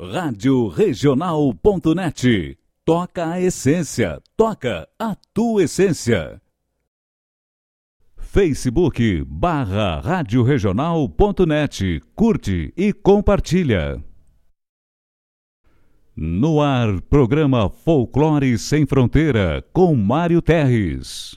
Rádio Regional.net. Toca a essência, toca a tua essência. Facebook barra Rádio Regional.net. Curte e compartilha. No ar, programa Folclore Sem Fronteira, com Mário Terres.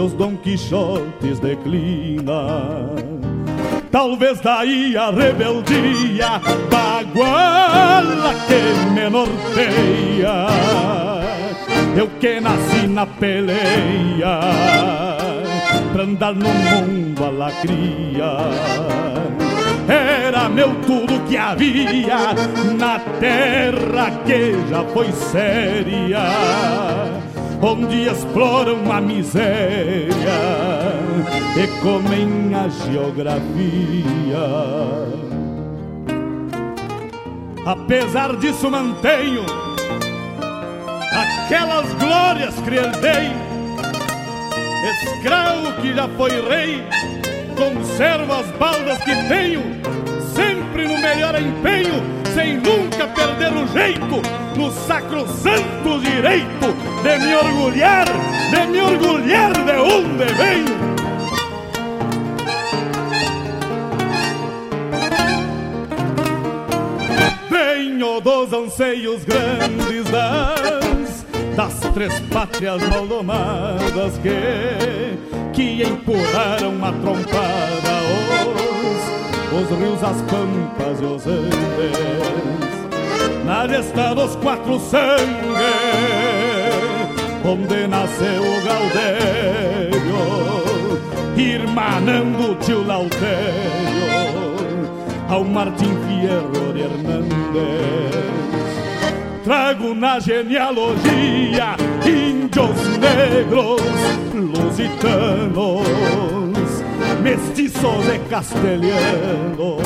os Dom Quixotes declina. Talvez daí a rebeldia baguala que me norteia. Eu que nasci na peleia pra andar no mundo a lacria. Era meu tudo que havia na terra que já foi séria onde exploram a miséria e comem a geografia. Apesar disso, mantenho aquelas glórias que herdei. Escravo que já foi rei, conservo as baldas que tenho, sempre no melhor empenho, sem nunca perder o jeito, no sacrosanto direito de me orgulhar, de me orgulhar de onde venho. os anseios grandes das, das três pátrias maldomadas que, que empurraram a trompada os, os rios, as pampas e os andes. Na gesta dos quatro sangues, onde nasceu o Gaudério, irmanando o tio Lautério ao Martim Fierro de Hernández. Trago na genealogia índios negros, lusitanos, mestiços e castelhanos,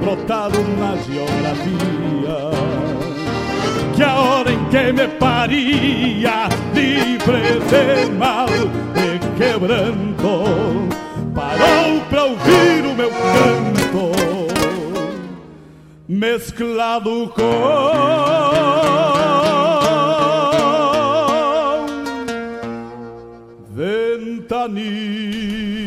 brotado na geografia. Que a hora em que me paria, livre de mal e quebranto, parou pra ouvir o meu canto mesclado com ventania.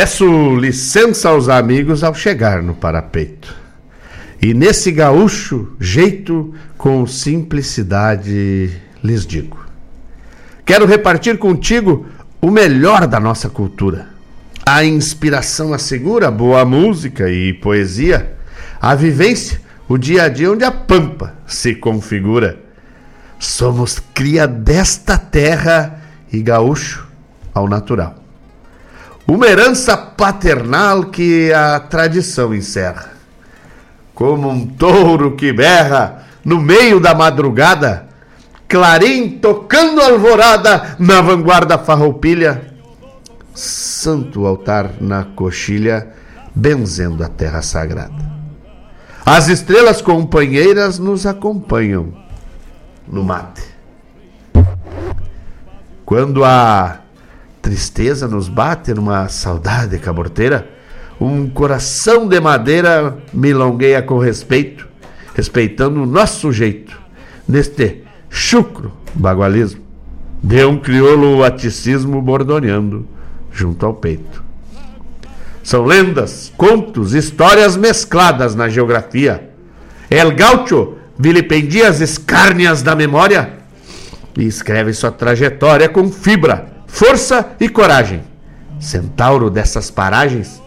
Peço licença aos amigos ao chegar no parapeito. E nesse gaúcho jeito, com simplicidade, lhes digo: Quero repartir contigo o melhor da nossa cultura. A inspiração assegura boa música e poesia, a vivência, o dia a dia onde a pampa se configura. Somos cria desta terra e gaúcho ao natural. Uma herança paternal que a tradição encerra. Como um touro que berra no meio da madrugada, clarim tocando alvorada na vanguarda farroupilha, santo altar na coxilha, benzendo a terra sagrada. As estrelas companheiras nos acompanham no mate. Quando a tristeza nos bate numa saudade caborteira, um coração de madeira milongueia com respeito, respeitando o nosso jeito, neste chucro bagualismo, de um crioulo aticismo bordoneando junto ao peito. São lendas, contos, histórias mescladas na geografia. El Gaucho vilipendia as escárnias da memória e escreve sua trajetória com fibra, força e coragem. Centauro dessas paragens,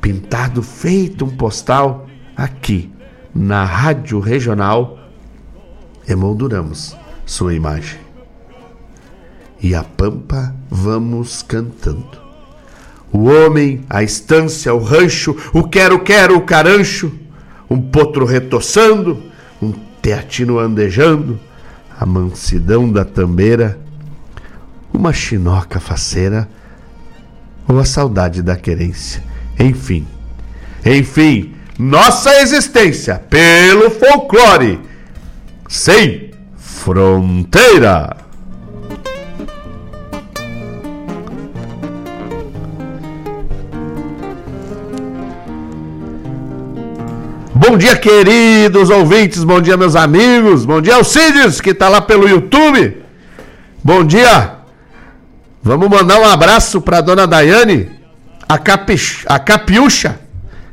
pintado feito um postal, aqui na Rádio Regional, emolduramos sua imagem. E a pampa vamos cantando. O homem, a estância, o rancho, o quero-quero, o carancho, um potro retoçando, um teatino andejando, a mansidão da tambeira, uma chinoca faceira ou a saudade da querência. Enfim, enfim, nossa existência pelo folclore, sem Fronteira. Bom dia, queridos ouvintes, bom dia, meus amigos, bom dia, Alcides, que está lá pelo YouTube. Bom dia. Vamos mandar um abraço para dona Daiane, a, capix, a capiúcha,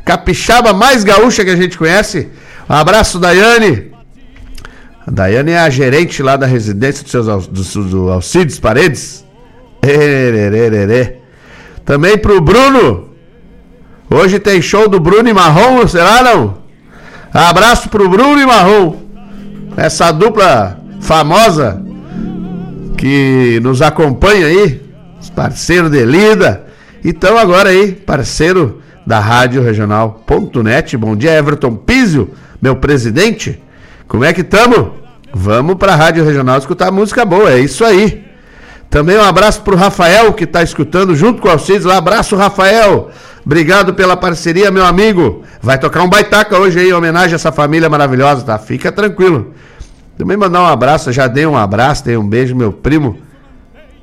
capixaba mais gaúcha que a gente conhece. Um abraço, Daiane. A Daiane é a gerente lá da residência dos seus do, do Alcides Paredes. Ererererê. Também pro Bruno. Hoje tem show do Bruno e Marrom, será não? Abraço pro Bruno e Marrom. Essa dupla famosa que nos acompanha aí, os parceiros de lida. Então agora aí, parceiro da Rádio Regional.net. Bom dia, Everton Pizio, meu presidente. Como é que estamos? Vamos para a Rádio Regional escutar música boa, é isso aí. Também um abraço para o Rafael que está escutando junto com o Alcides. Abraço, Rafael. Obrigado pela parceria, meu amigo. Vai tocar um baitaca hoje aí, em homenagem a essa família maravilhosa, tá? Fica tranquilo. Também mandar um abraço, já dei um abraço, dei um beijo, meu primo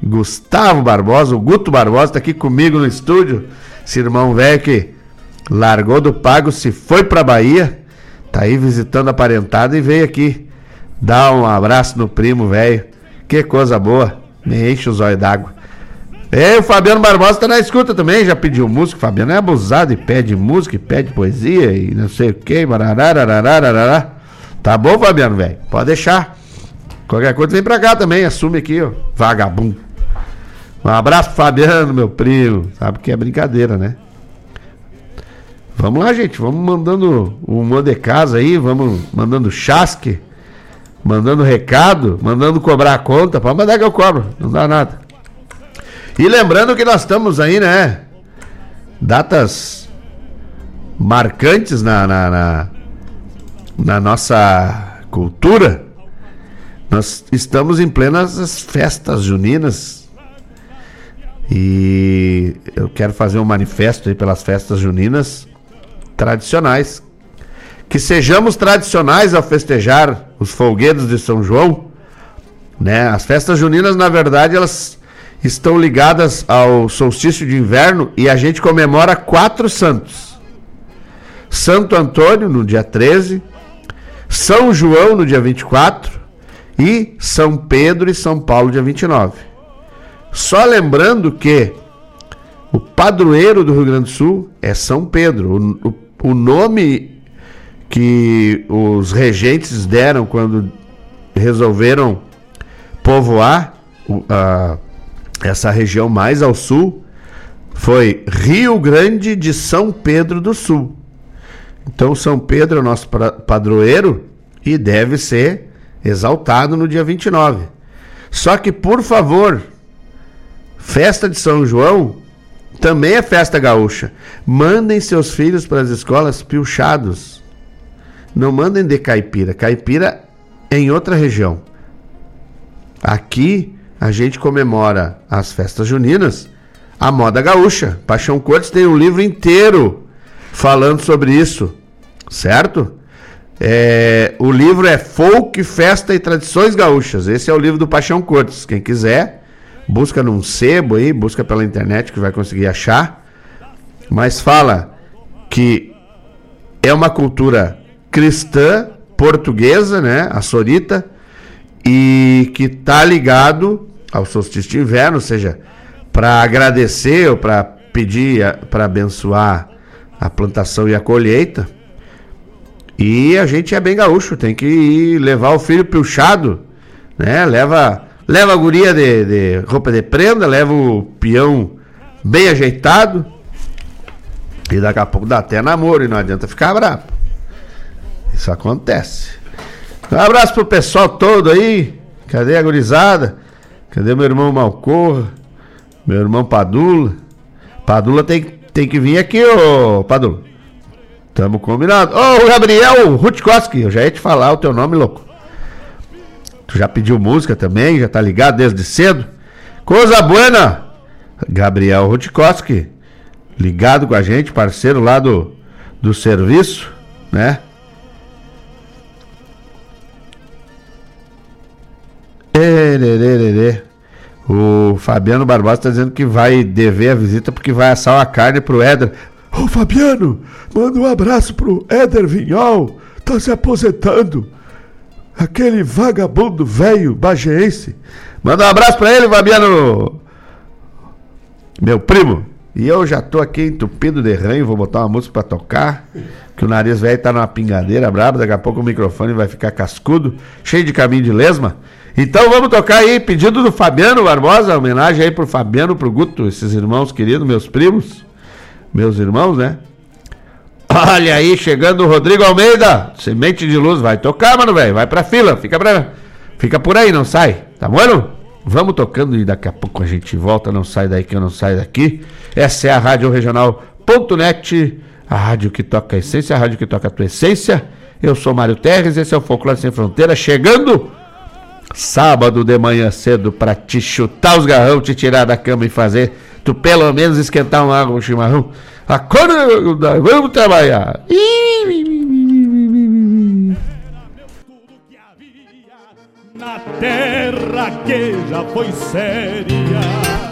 Gustavo Barbosa, o Guto Barbosa, está aqui comigo no estúdio. Esse irmão velho que largou do pago, se foi para Bahia Tá aí visitando a parentada e veio aqui dar um abraço no primo, velho. Que coisa boa. Me enche os olhos d'água. É, o Fabiano Barbosa tá na escuta também, já pediu música. O Fabiano é abusado e pede música, e pede poesia e não sei o que. Tá bom, Fabiano, velho? Pode deixar. Qualquer coisa vem pra cá também, assume aqui, ó. Vagabundo. Um abraço Fabiano, meu primo. Sabe que é brincadeira, né? Vamos lá, gente. Vamos mandando o um de casa aí, vamos mandando chasque, mandando recado, mandando cobrar a conta. Pode mandar que eu cobro, não dá nada. E lembrando que nós estamos aí, né? Datas marcantes na, na, na, na nossa cultura. Nós estamos em plenas festas juninas. E eu quero fazer um manifesto aí pelas festas juninas tradicionais. Que sejamos tradicionais ao festejar os folguedos de São João. Né? As festas juninas, na verdade, elas estão ligadas ao solstício de inverno e a gente comemora quatro santos: Santo Antônio, no dia 13, São João, no dia 24 e São Pedro e São Paulo, dia 29. Só lembrando que o padroeiro do Rio Grande do Sul é São Pedro. O, o o nome que os regentes deram quando resolveram povoar uh, essa região mais ao sul foi Rio Grande de São Pedro do Sul. Então, São Pedro é nosso padroeiro e deve ser exaltado no dia 29. Só que, por favor, festa de São João também é festa gaúcha. Mandem seus filhos para as escolas pilchados. Não mandem de caipira. Caipira é em outra região. Aqui a gente comemora as festas juninas, a moda gaúcha. Paixão Cortes tem um livro inteiro falando sobre isso, certo? É, o livro é Folk, Festa e Tradições Gaúchas. Esse é o livro do Paixão Cortes. Quem quiser, busca num sebo aí, busca pela internet que vai conseguir achar. Mas fala que é uma cultura cristã portuguesa, né, a sorita, e que tá ligado ao solstício de inverno, ou seja, para agradecer ou para pedir, para abençoar a plantação e a colheita. E a gente é bem gaúcho, tem que ir levar o filho pilchado, né? Leva leva a guria de, de roupa de prenda, leva o peão bem ajeitado. E daqui a pouco dá até namoro e não adianta ficar bravo. Isso acontece. Um abraço pro pessoal todo aí. Cadê a gurizada? Cadê meu irmão Malcorra? Meu irmão Padula? Padula tem, tem que vir aqui, ô Padula. Tamo combinado. Ô, Gabriel Rutkoski, eu já ia te falar o teu nome, louco. Tu já pediu música também, já tá ligado desde cedo. Coisa buena! Gabriel Rutkowski, ligado com a gente, parceiro lá do, do serviço, né? O Fabiano Barbosa está dizendo que vai dever a visita porque vai assar uma carne pro Éder. Ô Fabiano, manda um abraço pro Éder Vinhol, tá se aposentando. Aquele vagabundo velho bageense. Manda um abraço pra ele, Fabiano. Meu primo. E eu já tô aqui entupido de ranho, vou botar uma música pra tocar. Que o nariz velho tá numa pingadeira braba, daqui a pouco o microfone vai ficar cascudo, cheio de caminho de lesma. Então vamos tocar aí, pedido do Fabiano Barbosa, homenagem aí pro Fabiano, pro Guto, esses irmãos queridos, meus primos, meus irmãos, né? Olha aí, chegando o Rodrigo Almeida. Semente de luz, vai tocar, mano, velho. Vai pra fila, fica, pra... fica por aí, não sai. Tá bom? Vamos tocando e daqui a pouco a gente volta. Não sai daí que eu não saio daqui. Essa é a Rádio Regional.net, a rádio que toca a essência, a rádio que toca a tua essência. Eu sou Mário Terres, esse é o Folclore Sem Fronteira, chegando sábado de manhã cedo pra te chutar os garrão, te tirar da cama e fazer tu pelo menos esquentar uma água, um chimarrão. Acorda, vamos trabalhar. Na terra que já foi séria.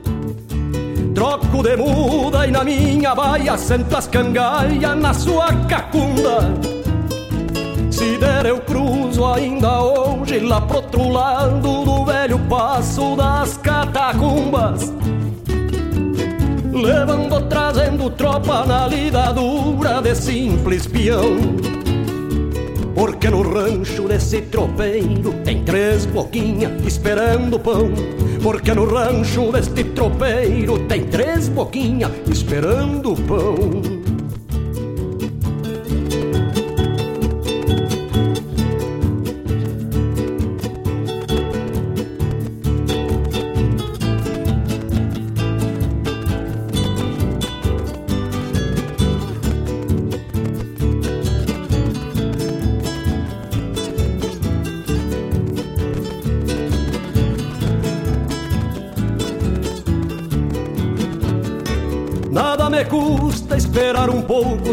Troco de muda e na minha baia sento as cangalhas na sua cacunda. Se der eu cruzo ainda hoje lá pro outro lado do velho passo das catacumbas. Levando, trazendo tropa na lida dura de simples peão. Porque no rancho desse tropeiro tem três boquinhas esperando pão. Porque no rancho deste tropeiro tem três boquinhas esperando pão.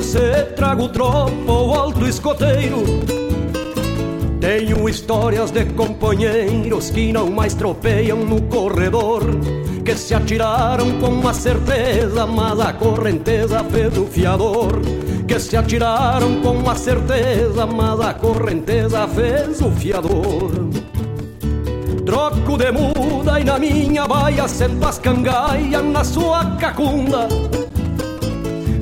Pouco se trago tropa ou alto escoteiro. Tenho histórias de companheiros que não mais tropeiam no corredor, que se atiraram com uma certeza, mas a correnteza fez o fiador. Que se atiraram com uma certeza, mas a correnteza fez o fiador. Troco de muda e na minha baia sento as cangaias na sua cacunda.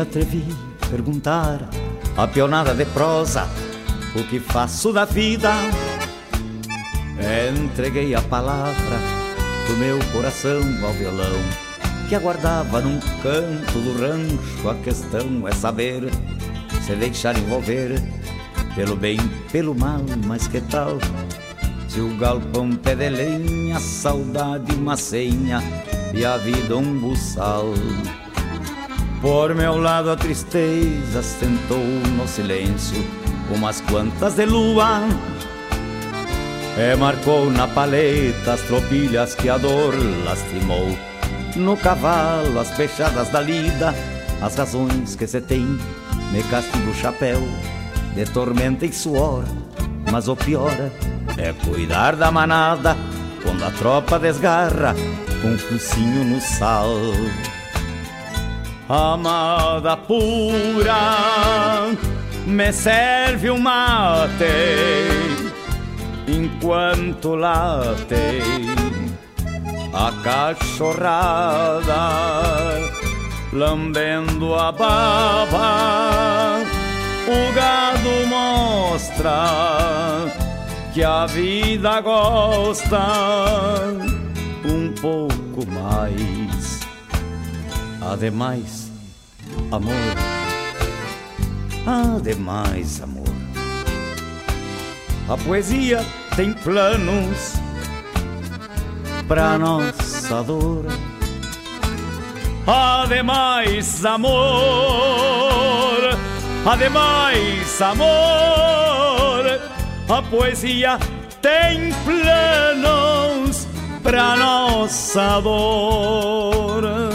Atrevi a perguntar a pionada de prosa o que faço da vida. Entreguei a palavra do meu coração ao violão que aguardava num canto do rancho. A questão é saber se deixar envolver pelo bem, pelo mal, mas que tal? Se o galpão pé de lenha, saudade uma senha e a vida um buçal. Por meu lado a tristeza sentou no silêncio umas quantas de lua E marcou na paleta as tropilhas que a dor lastimou No cavalo as fechadas da lida As razões que se tem me castigo o chapéu De tormenta e suor. Mas o pior é cuidar da manada Quando a tropa desgarra com um focinho no sal amada pura, me serve um mate enquanto late a cachorrada, lambendo a baba, o gado mostra que a vida gosta um pouco mais. Ademais, amor, ademais, amor. A poesia tem planos pra nossa dor. Ademais, amor, ademais, amor, a poesia tem planos pra nossa dor.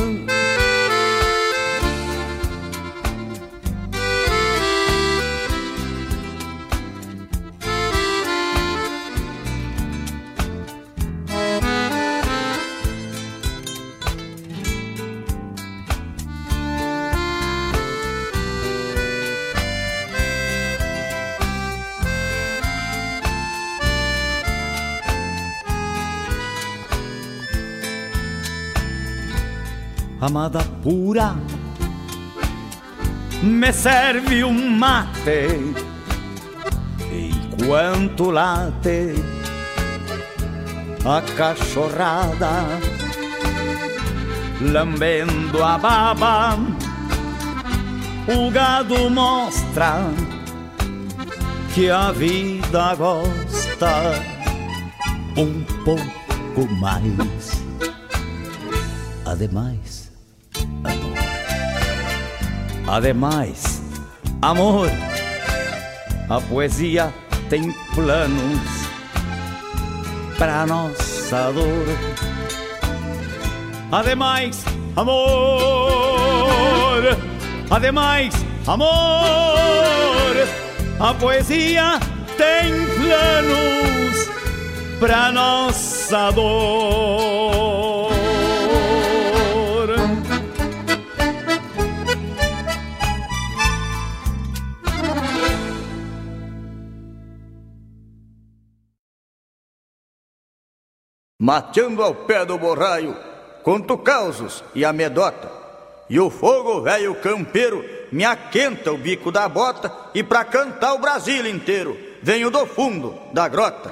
Amada pura, me serve um mate enquanto late a cachorrada, lambendo a baba. O gado mostra que a vida gosta um pouco mais. Ademais, Ademais, amor, a poesia tem planos para nossa dor. Ademais, amor, ademais, amor, a poesia tem planos para nossa dor. Mateando ao pé do borraio, conto causos e amedota. E o fogo velho campeiro me aquenta o bico da bota e pra cantar o Brasil inteiro venho do fundo da grota.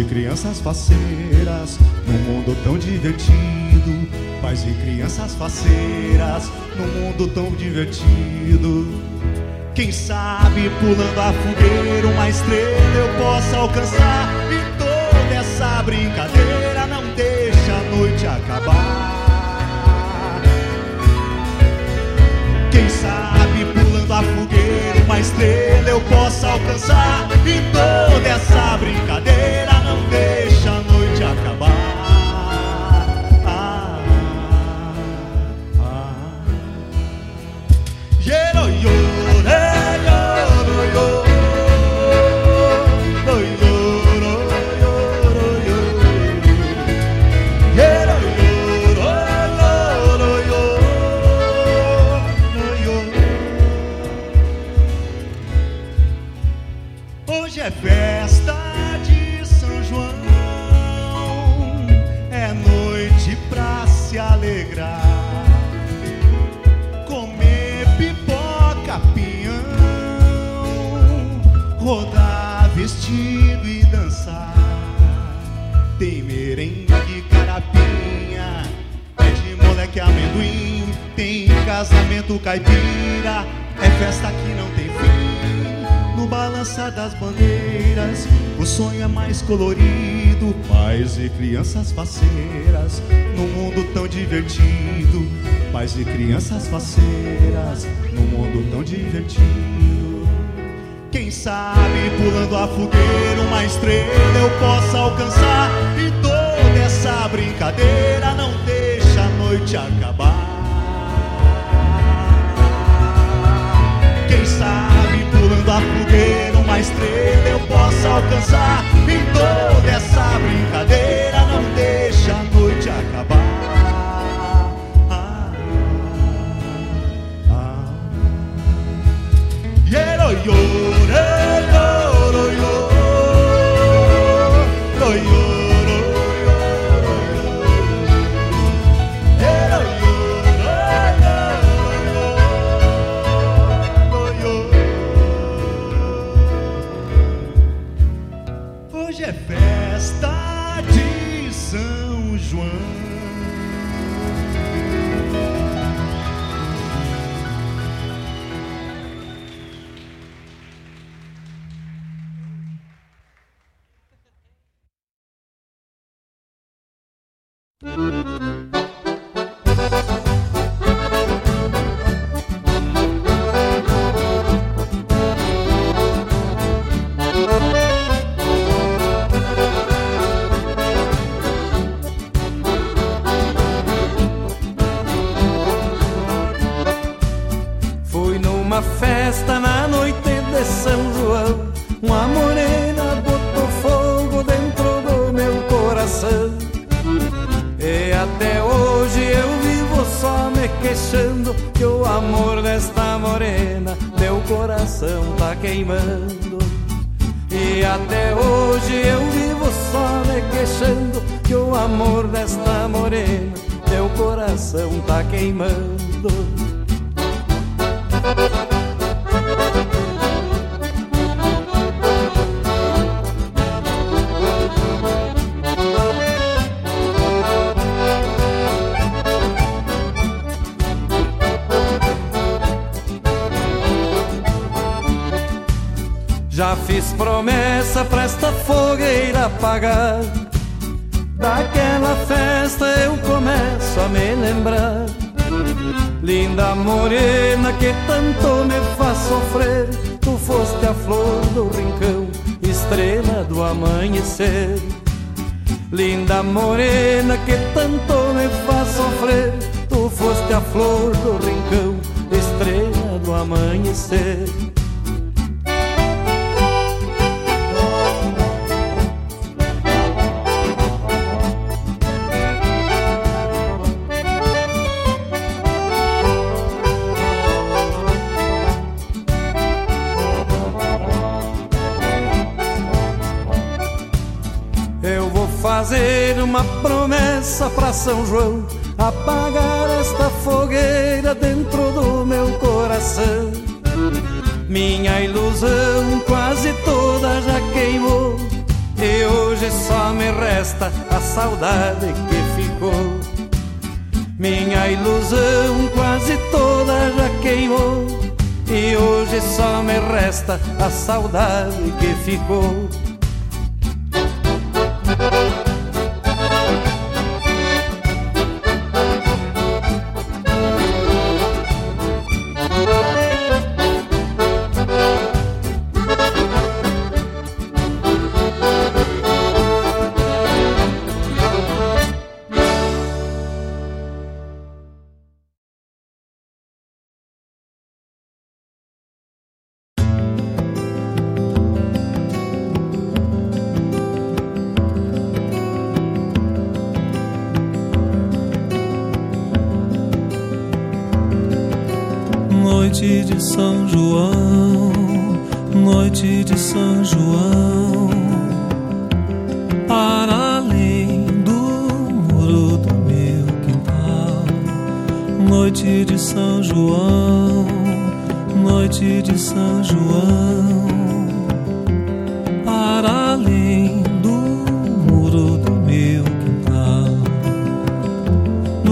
E crianças faceiras, num mundo tão divertido. Pais e crianças faceiras, num mundo tão divertido. Quem sabe pulando a fogueira, uma estrela eu possa alcançar. E toda essa brincadeira não deixa a noite acabar. Quem sabe pulando a fogueira uma estrela eu possa alcançar E toda essa brincadeira não deixa casamento caipira é festa que não tem fim. No balançar das bandeiras, o sonho é mais colorido. Pais e crianças faceiras, num mundo tão divertido. Pais e crianças faceiras, num mundo tão divertido. Quem sabe pulando a fogueira uma estrela eu possa alcançar. E toda essa brincadeira não deixa a noite acabar. sabe, pulando a fogueira, uma estrela eu posso alcançar. Em toda essa brincadeira, não deixa a noite acabar. Ah, ah, ah. Yeah, oh, yeah.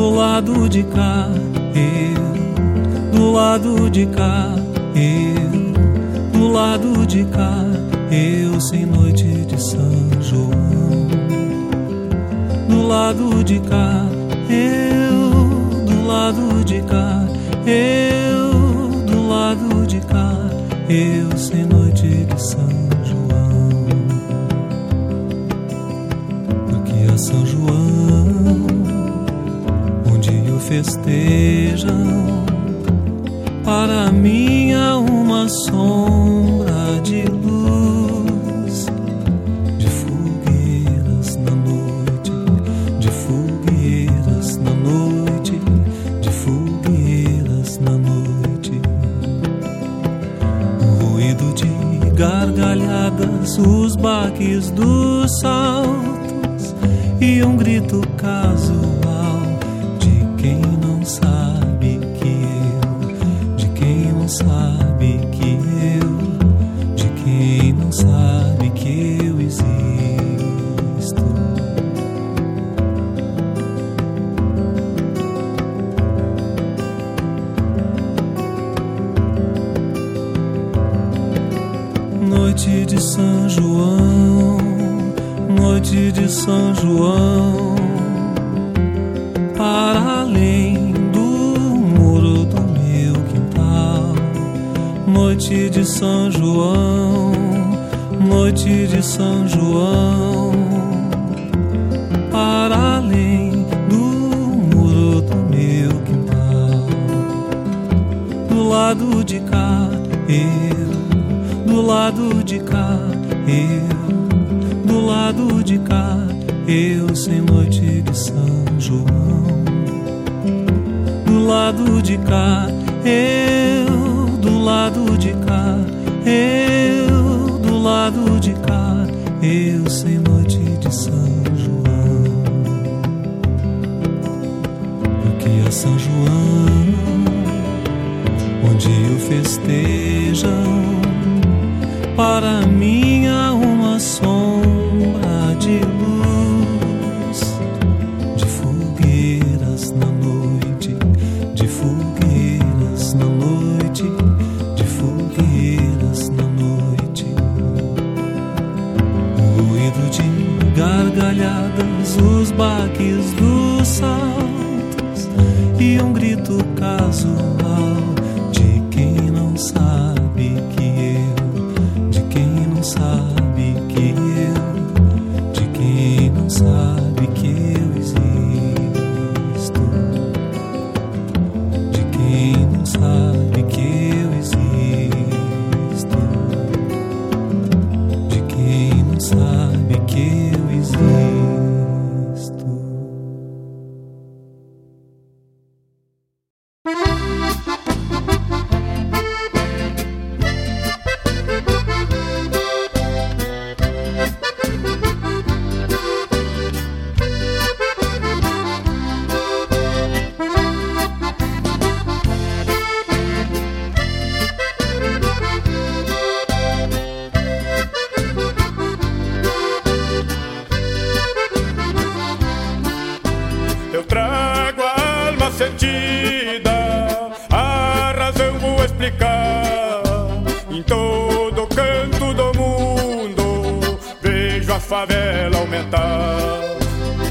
do lado de cá, eu do lado de cá, eu do lado de cá, eu sem noite de São João. Do lado de cá, eu do lado de cá, eu do lado de cá, eu sem noite festejam. Para mim é uma sombra de luz, de fogueiras na noite, de fogueiras na noite, de fogueiras na noite. Um ruído de gargalhadas, os baques dos saltos e um grito casual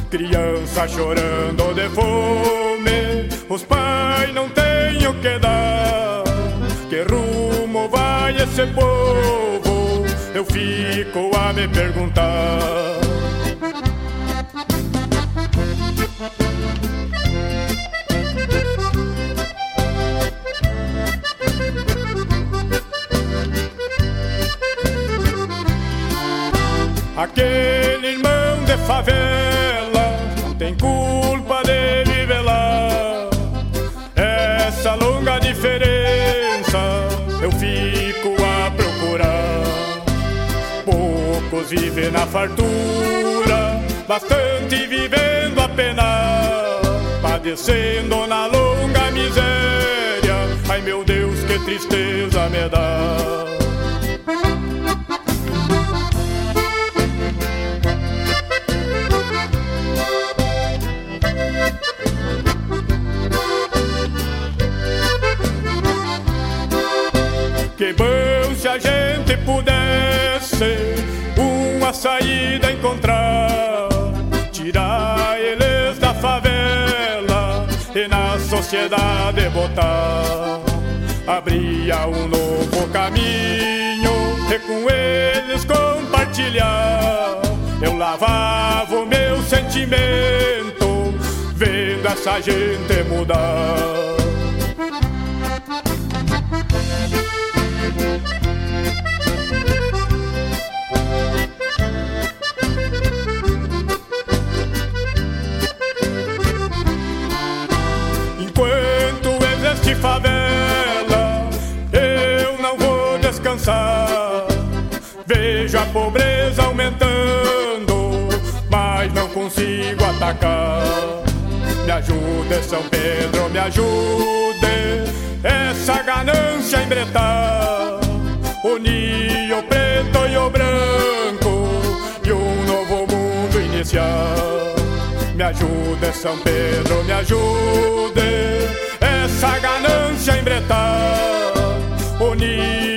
Criança chorando de fome, os pais não têm o que dar. Que rumo vai esse povo? Eu fico a me perguntar. Aquele irmão de favela Poucos vivem na fartura, bastante vivendo a pena, padecendo na longa miséria. Ai meu Deus, que tristeza me dá. Que bom se a gente pudesse uma saída encontrar, tirar eles da favela e na sociedade botar. Abria um novo caminho e com eles compartilhar. Eu lavava o meu sentimento, vendo essa gente mudar. Consigo atacar. Me ajude, São Pedro, me ajude, essa ganância embretar. Unir o preto e o branco e um novo mundo iniciar. Me ajude, São Pedro, me ajude, essa ganância embretar. Unir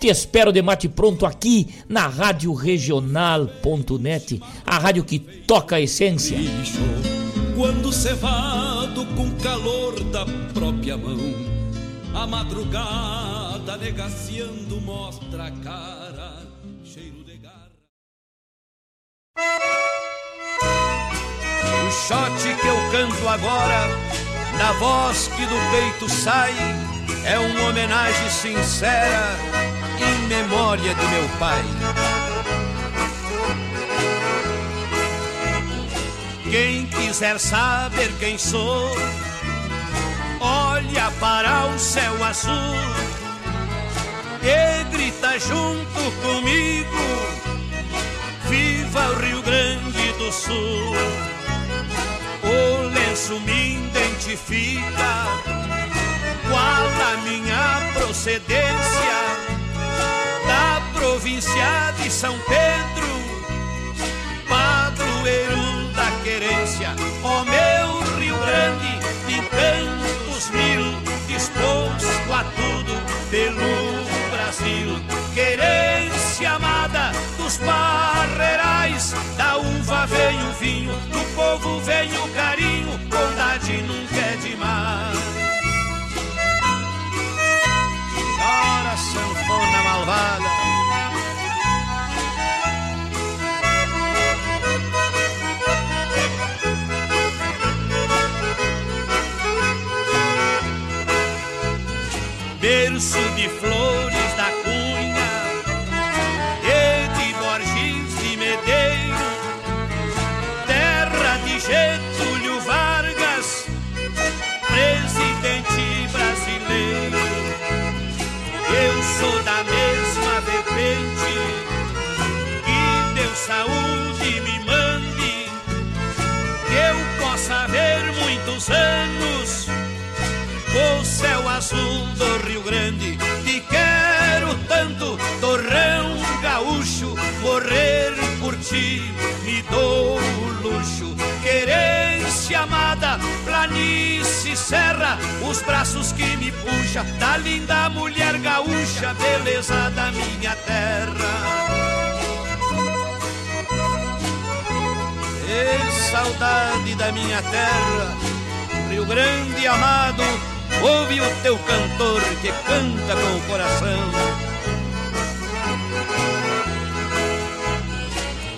Te espero de mate pronto aqui na Rádio Regional.net, a rádio que toca a essência. Quando cevado com calor da própria mão, a madrugada negaciando mostra a cara, cheiro de garra. O shot que eu canto agora, na voz que do peito sai, é uma homenagem sincera em memória de meu pai. Quem quiser saber quem sou, olha para o céu azul e grita junto comigo: Viva o Rio Grande do Sul! O lenço me identifica, qual a minha procedência da província de São Pedro, padroeiro da querência, ó meu Rio Grande, de tantos mil, disposto a tudo pelo Brasil, querência amada dos barreirais, da uva vem o vinho, do povo vem o carinho, bondade nunca é demais. Sanfona malvada. Berço de flores muitos anos o céu azul do Rio Grande. Te quero tanto, torrão gaúcho, morrer por ti me dou o luxo. Querência amada, planície, serra, os braços que me puxa da linda mulher gaúcha, beleza da minha terra. E saudade da minha terra, Rio Grande amado, ouve o teu cantor que canta com o coração.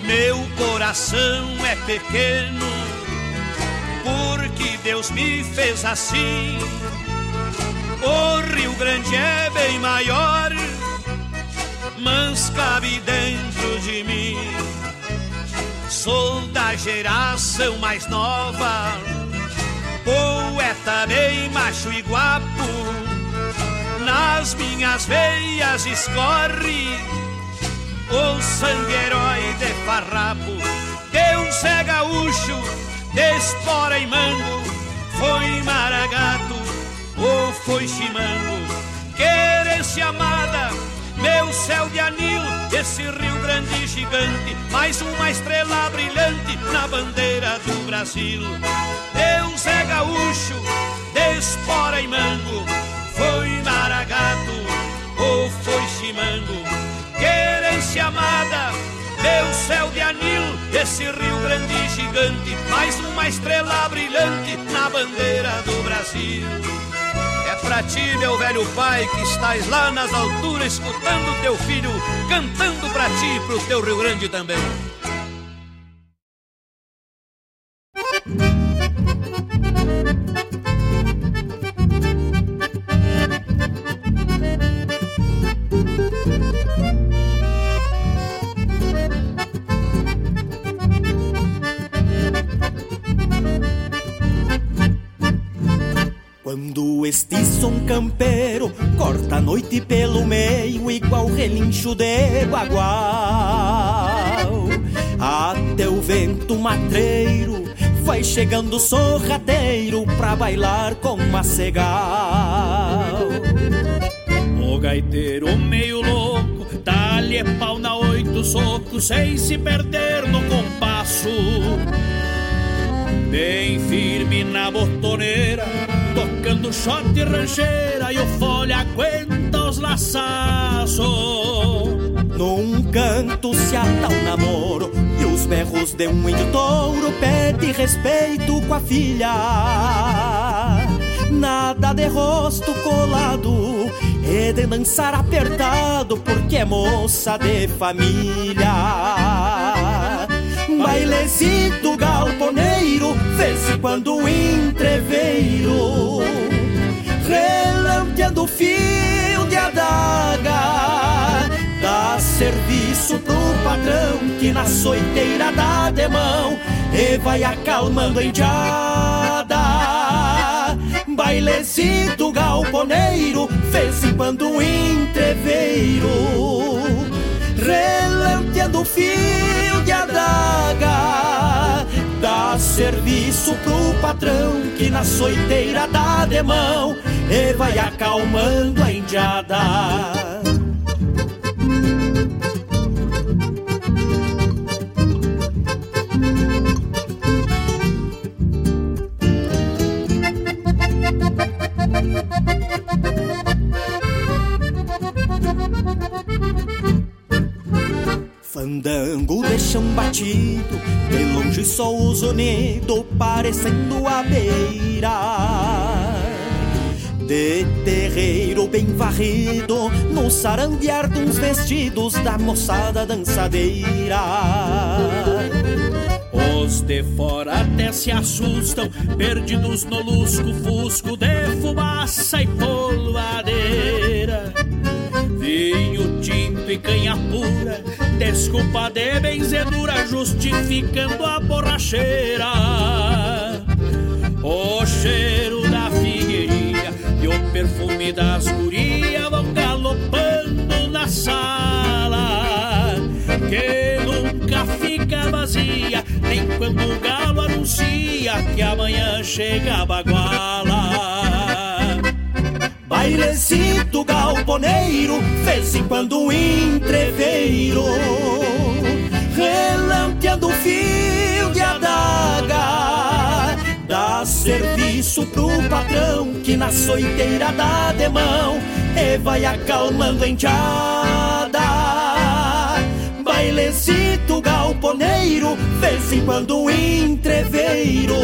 Meu coração é pequeno, porque Deus me fez assim. O Rio Grande é bem maior, mas cabe dentro de mim. Sou da geração mais nova, poeta bem macho e guapo. Nas minhas veias escorre o sangue herói de farrapo, de um cé gaúcho, de espora e mango, foi maragato ou foi chimango, querência amada, meu céu de anil, esse Rio Grande gigante, mais uma estrela brilhante na bandeira do Brasil. Deus é gaúcho, de espora e mango, foi maragato ou foi chimango, querência amada, meu céu de anil, esse Rio Grande gigante, mais uma estrela brilhante na bandeira do Brasil. É pra ti, meu velho pai, que estás lá nas alturas, escutando teu filho, cantando pra ti e pro teu Rio Grande também. Quando este som campeiro corta a noite pelo meio, igual relincho de bagual, até o vento matreiro vai chegando sorrateiro pra bailar com macegal. O gaiteiro meio louco, dá-lhe pau na oito socos, sem se perder no compasso. Bem firme na botoneira, tocando shot e rancheira, e o folha aguenta os laçaços. Num canto se ata um namoro E os berros de um índio touro Pede respeito com a filha Nada de rosto colado E de dançar apertado Porque é moça de família Bailezito galponeiro Vez em quando um entreveiro Relampeando fio de adaga Dá serviço pro patrão que na soiteira dá de mão E vai acalmando a indiada Bailezito galponeiro, em quando um entreveiro Relanteando fio de adaga Dá serviço pro patrão que na soiteira dá de mão E vai acalmando a indiada Fandango de chão batido, de longe só o zunido parecendo a beira de terreiro bem varrido no sarandear de uns vestidos da moçada dançadeira. Os de fora até se assustam, perdidos no lusco-fusco de fumaça e polvadeira. Vinho tinto e canha pura, desculpa de benzedura, justificando a borracheira. O cheiro da figueirinha e o perfume das gurias vão galopando na sala, que nunca fica vazia, nem quando o galo anuncia que amanhã chega a baguala. Bailecito galponeiro, vez em quando entreveiro, relampeando fio de adaga, dá serviço pro patrão que na soiteira dá de mão e vai acalmando a enteada. Bailecito galponeiro, vez em quando entreveiro,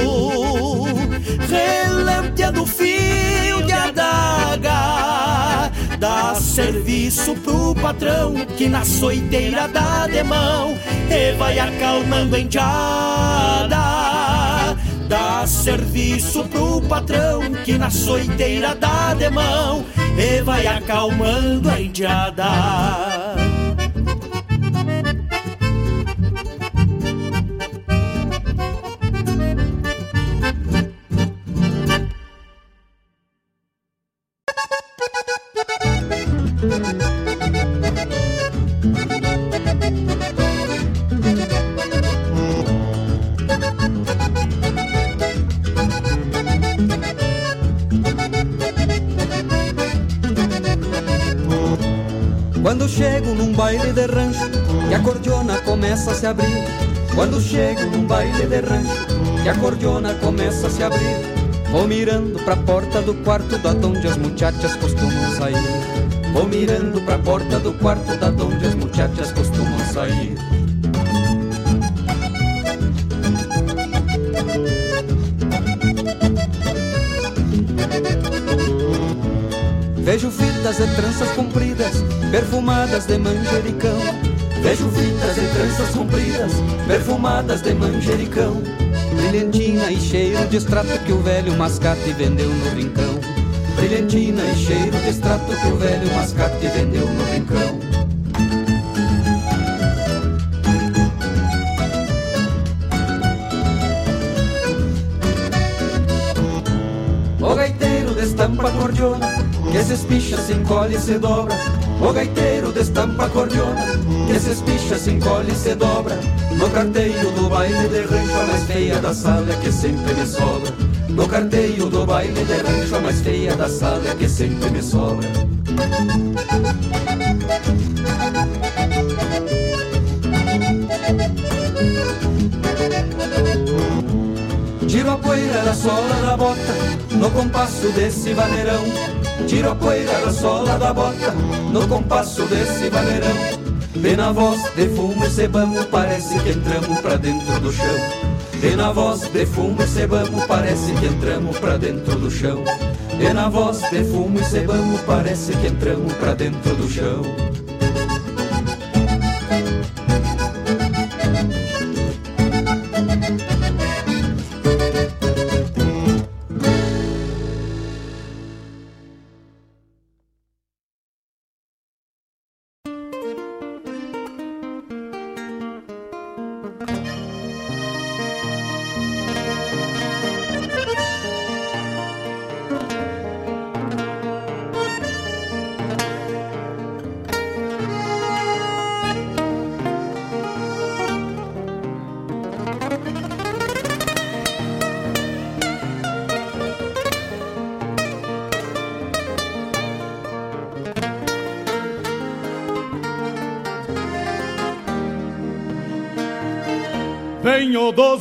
relampeando fio de adaga, dá serviço pro patrão que na soiteira dá de mão e vai acalmando a enteada. Dá serviço pro patrão que na soiteira dá de mão e vai acalmando a indiada. Quando chego num baile de rancho e a cordiona começa a se abrir. Quando chego num baile de rancho e a cordiona começa a se abrir. Vou mirando pra porta do quarto da onde as muchachas costumam sair. Vou mirando pra porta do quarto da onde as muchachas costumam sair. Vejo fitas e tranças compridas, perfumadas de manjericão. Vejo fitas e tranças compridas, perfumadas de manjericão. Brilhantina e cheiro de extrato que o velho mascate vendeu no rincão. Brilhantina e cheiro de extrato que o velho mascate vendeu no rincão. O gaiteiro destampa a cordiona, que se espicha, se encolhe e se dobra. O gaiteiro destampa a cordiona, que se espicha, se encolhe e se dobra. No carteio do baile de rancho, a mais feia da sala é que sempre me sobra. No carteio do baile de rancho, a mais feia da sala é que sempre me sobra. Tiro a poeira da sola da bota no compasso desse vaneirão. Tiro a poeira da sola da bota no compasso desse vaneirão. Vê na voz de fumo e cebamo, parece que entramos pra dentro do chão. Vê na voz de fumo e cebamo, parece que entramos pra dentro do chão. Vê na voz de fumo e cebamo, parece que entramos pra dentro do chão.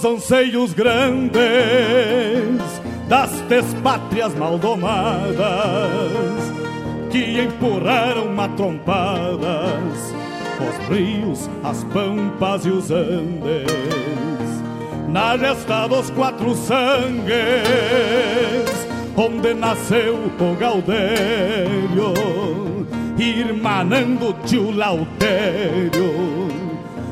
Dos anseios grandes das despátrias maldomadas que empurraram matrompadas os rios, as pampas e os andes. Na gesta dos quatro sangues onde nasceu o Gaudério irmanando tio Lautério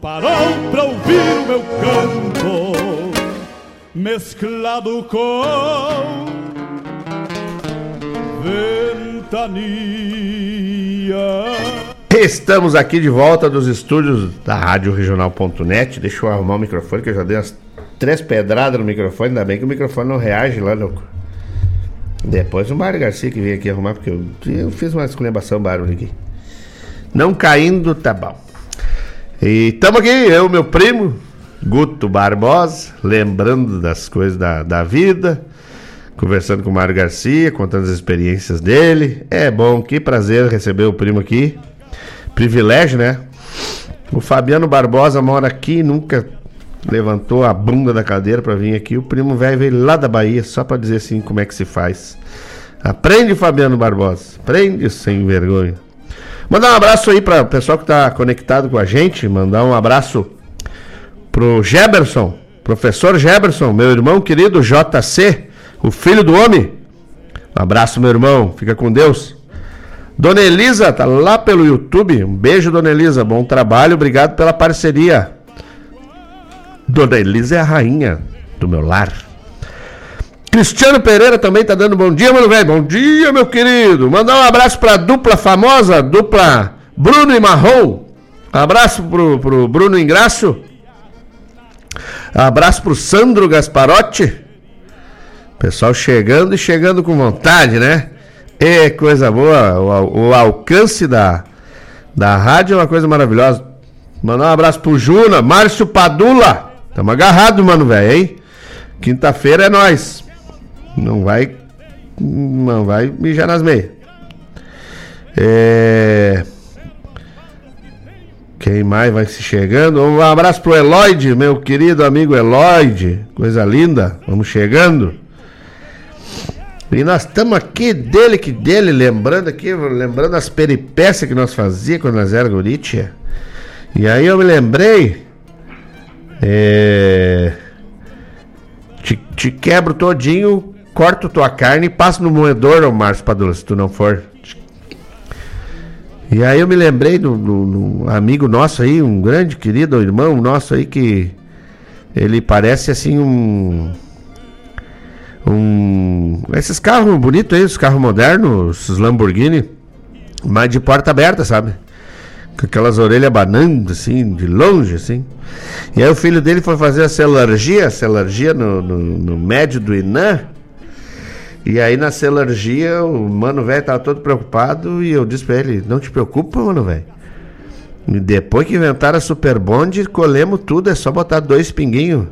parou pra ouvir o meu canto, mesclado com ventania. Estamos aqui de volta dos estúdios da Rádio Regional.net. Deixa eu arrumar o microfone, que eu já dei umas três pedradas no microfone. Ainda bem que o microfone não reage lá, louco. Depois o Mário Garcia que veio aqui arrumar, porque eu, eu fiz uma esculhambação barulho aqui. Não caindo, tá bom. E estamos aqui, eu, meu primo, Guto Barbosa, lembrando das coisas da, da vida, conversando com o Mário Garcia, contando as experiências dele. É bom, que prazer receber o primo aqui. Privilégio, né? O Fabiano Barbosa mora aqui, nunca levantou a bunda da cadeira para vir aqui. O primo velho veio lá da Bahia só para dizer assim como é que se faz. Aprende, Fabiano Barbosa. Aprende sem vergonha. Mandar um abraço aí para o pessoal que está conectado com a gente. Mandar um abraço pro Geberson, professor Geberson, meu irmão querido JC, o filho do homem. Um abraço, meu irmão. Fica com Deus. Dona Elisa, tá lá pelo YouTube. Um beijo, Dona Elisa. Bom trabalho. Obrigado pela parceria. Dona Elisa é a rainha do meu lar. Cristiano Pereira também tá dando bom dia, mano velho. Bom dia, meu querido. Mandar um abraço pra dupla famosa, dupla Bruno e Marrom. Abraço pro, pro Bruno Ingrácio Abraço pro Sandro Gasparotti. Pessoal chegando e chegando com vontade, né? É coisa boa. O, o alcance da, da rádio é uma coisa maravilhosa. Mandar um abraço pro Juna, Márcio Padula. Tamo agarrado, mano, velho, hein? Quinta-feira é nós. Não vai. Não vai mijar nas meias. É. Quem mais vai se chegando? Um abraço pro Eloide, meu querido amigo Eloide. Coisa linda. Vamos chegando. E nós estamos aqui dele que dele, lembrando aqui, lembrando as peripécias que nós fazia quando nós era guritia. E aí eu me lembrei. É, te, te quebro todinho, corto tua carne e passo no moedor, ô Márcio Padula, se tu não for. E aí eu me lembrei do, do, do, amigo nosso aí, um grande querido irmão nosso aí que ele parece assim um um esses carros bonitos aí, os carros modernos, esses Lamborghini, mas de porta aberta, sabe? Com aquelas orelhas banando assim, de longe assim. E aí o filho dele foi fazer a celargia, celargia no, no, no médio do Inã. E aí na celargia o mano velho tava todo preocupado e eu disse pra ele, não te preocupa, mano velho. Depois que inventaram a Super Bond, tudo, é só botar dois pinguinhos.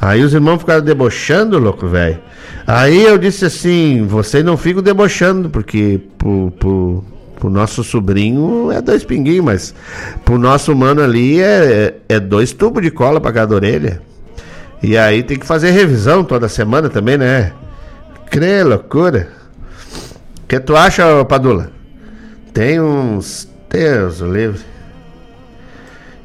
Aí os irmãos ficaram debochando, louco, velho. Aí eu disse assim, vocês não ficam debochando, porque pro, pro, pro nosso sobrinho é dois pinguinhos, mas pro nosso mano ali é, é dois tubos de cola pra cada orelha. E aí tem que fazer revisão toda semana também, né? Crê, loucura. O que tu acha, Padula? Tem uns. Deus livre.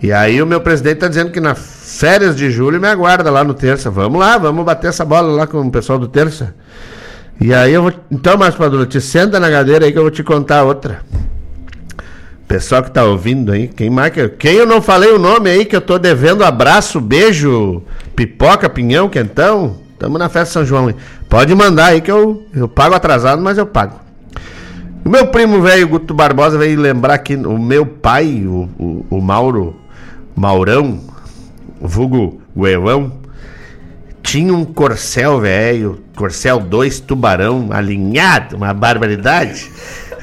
E aí o meu presidente tá dizendo que nas férias de julho me aguarda lá no terça. Vamos lá, vamos bater essa bola lá com o pessoal do terça. E aí eu vou. Então, Márcio Padula, te senta na cadeira aí que eu vou te contar outra. Pessoal que tá ouvindo aí, quem marca. Quem eu não falei o nome aí que eu tô devendo abraço, beijo, pipoca, pinhão, quentão. Tamo na festa São João. Pode mandar aí que eu, eu pago atrasado, mas eu pago. O meu primo velho, Guto Barbosa, veio lembrar que o meu pai, o, o, o Mauro, Maurão, vulgo Guevão, tinha um corcel velho, corcel 2 tubarão alinhado, uma barbaridade.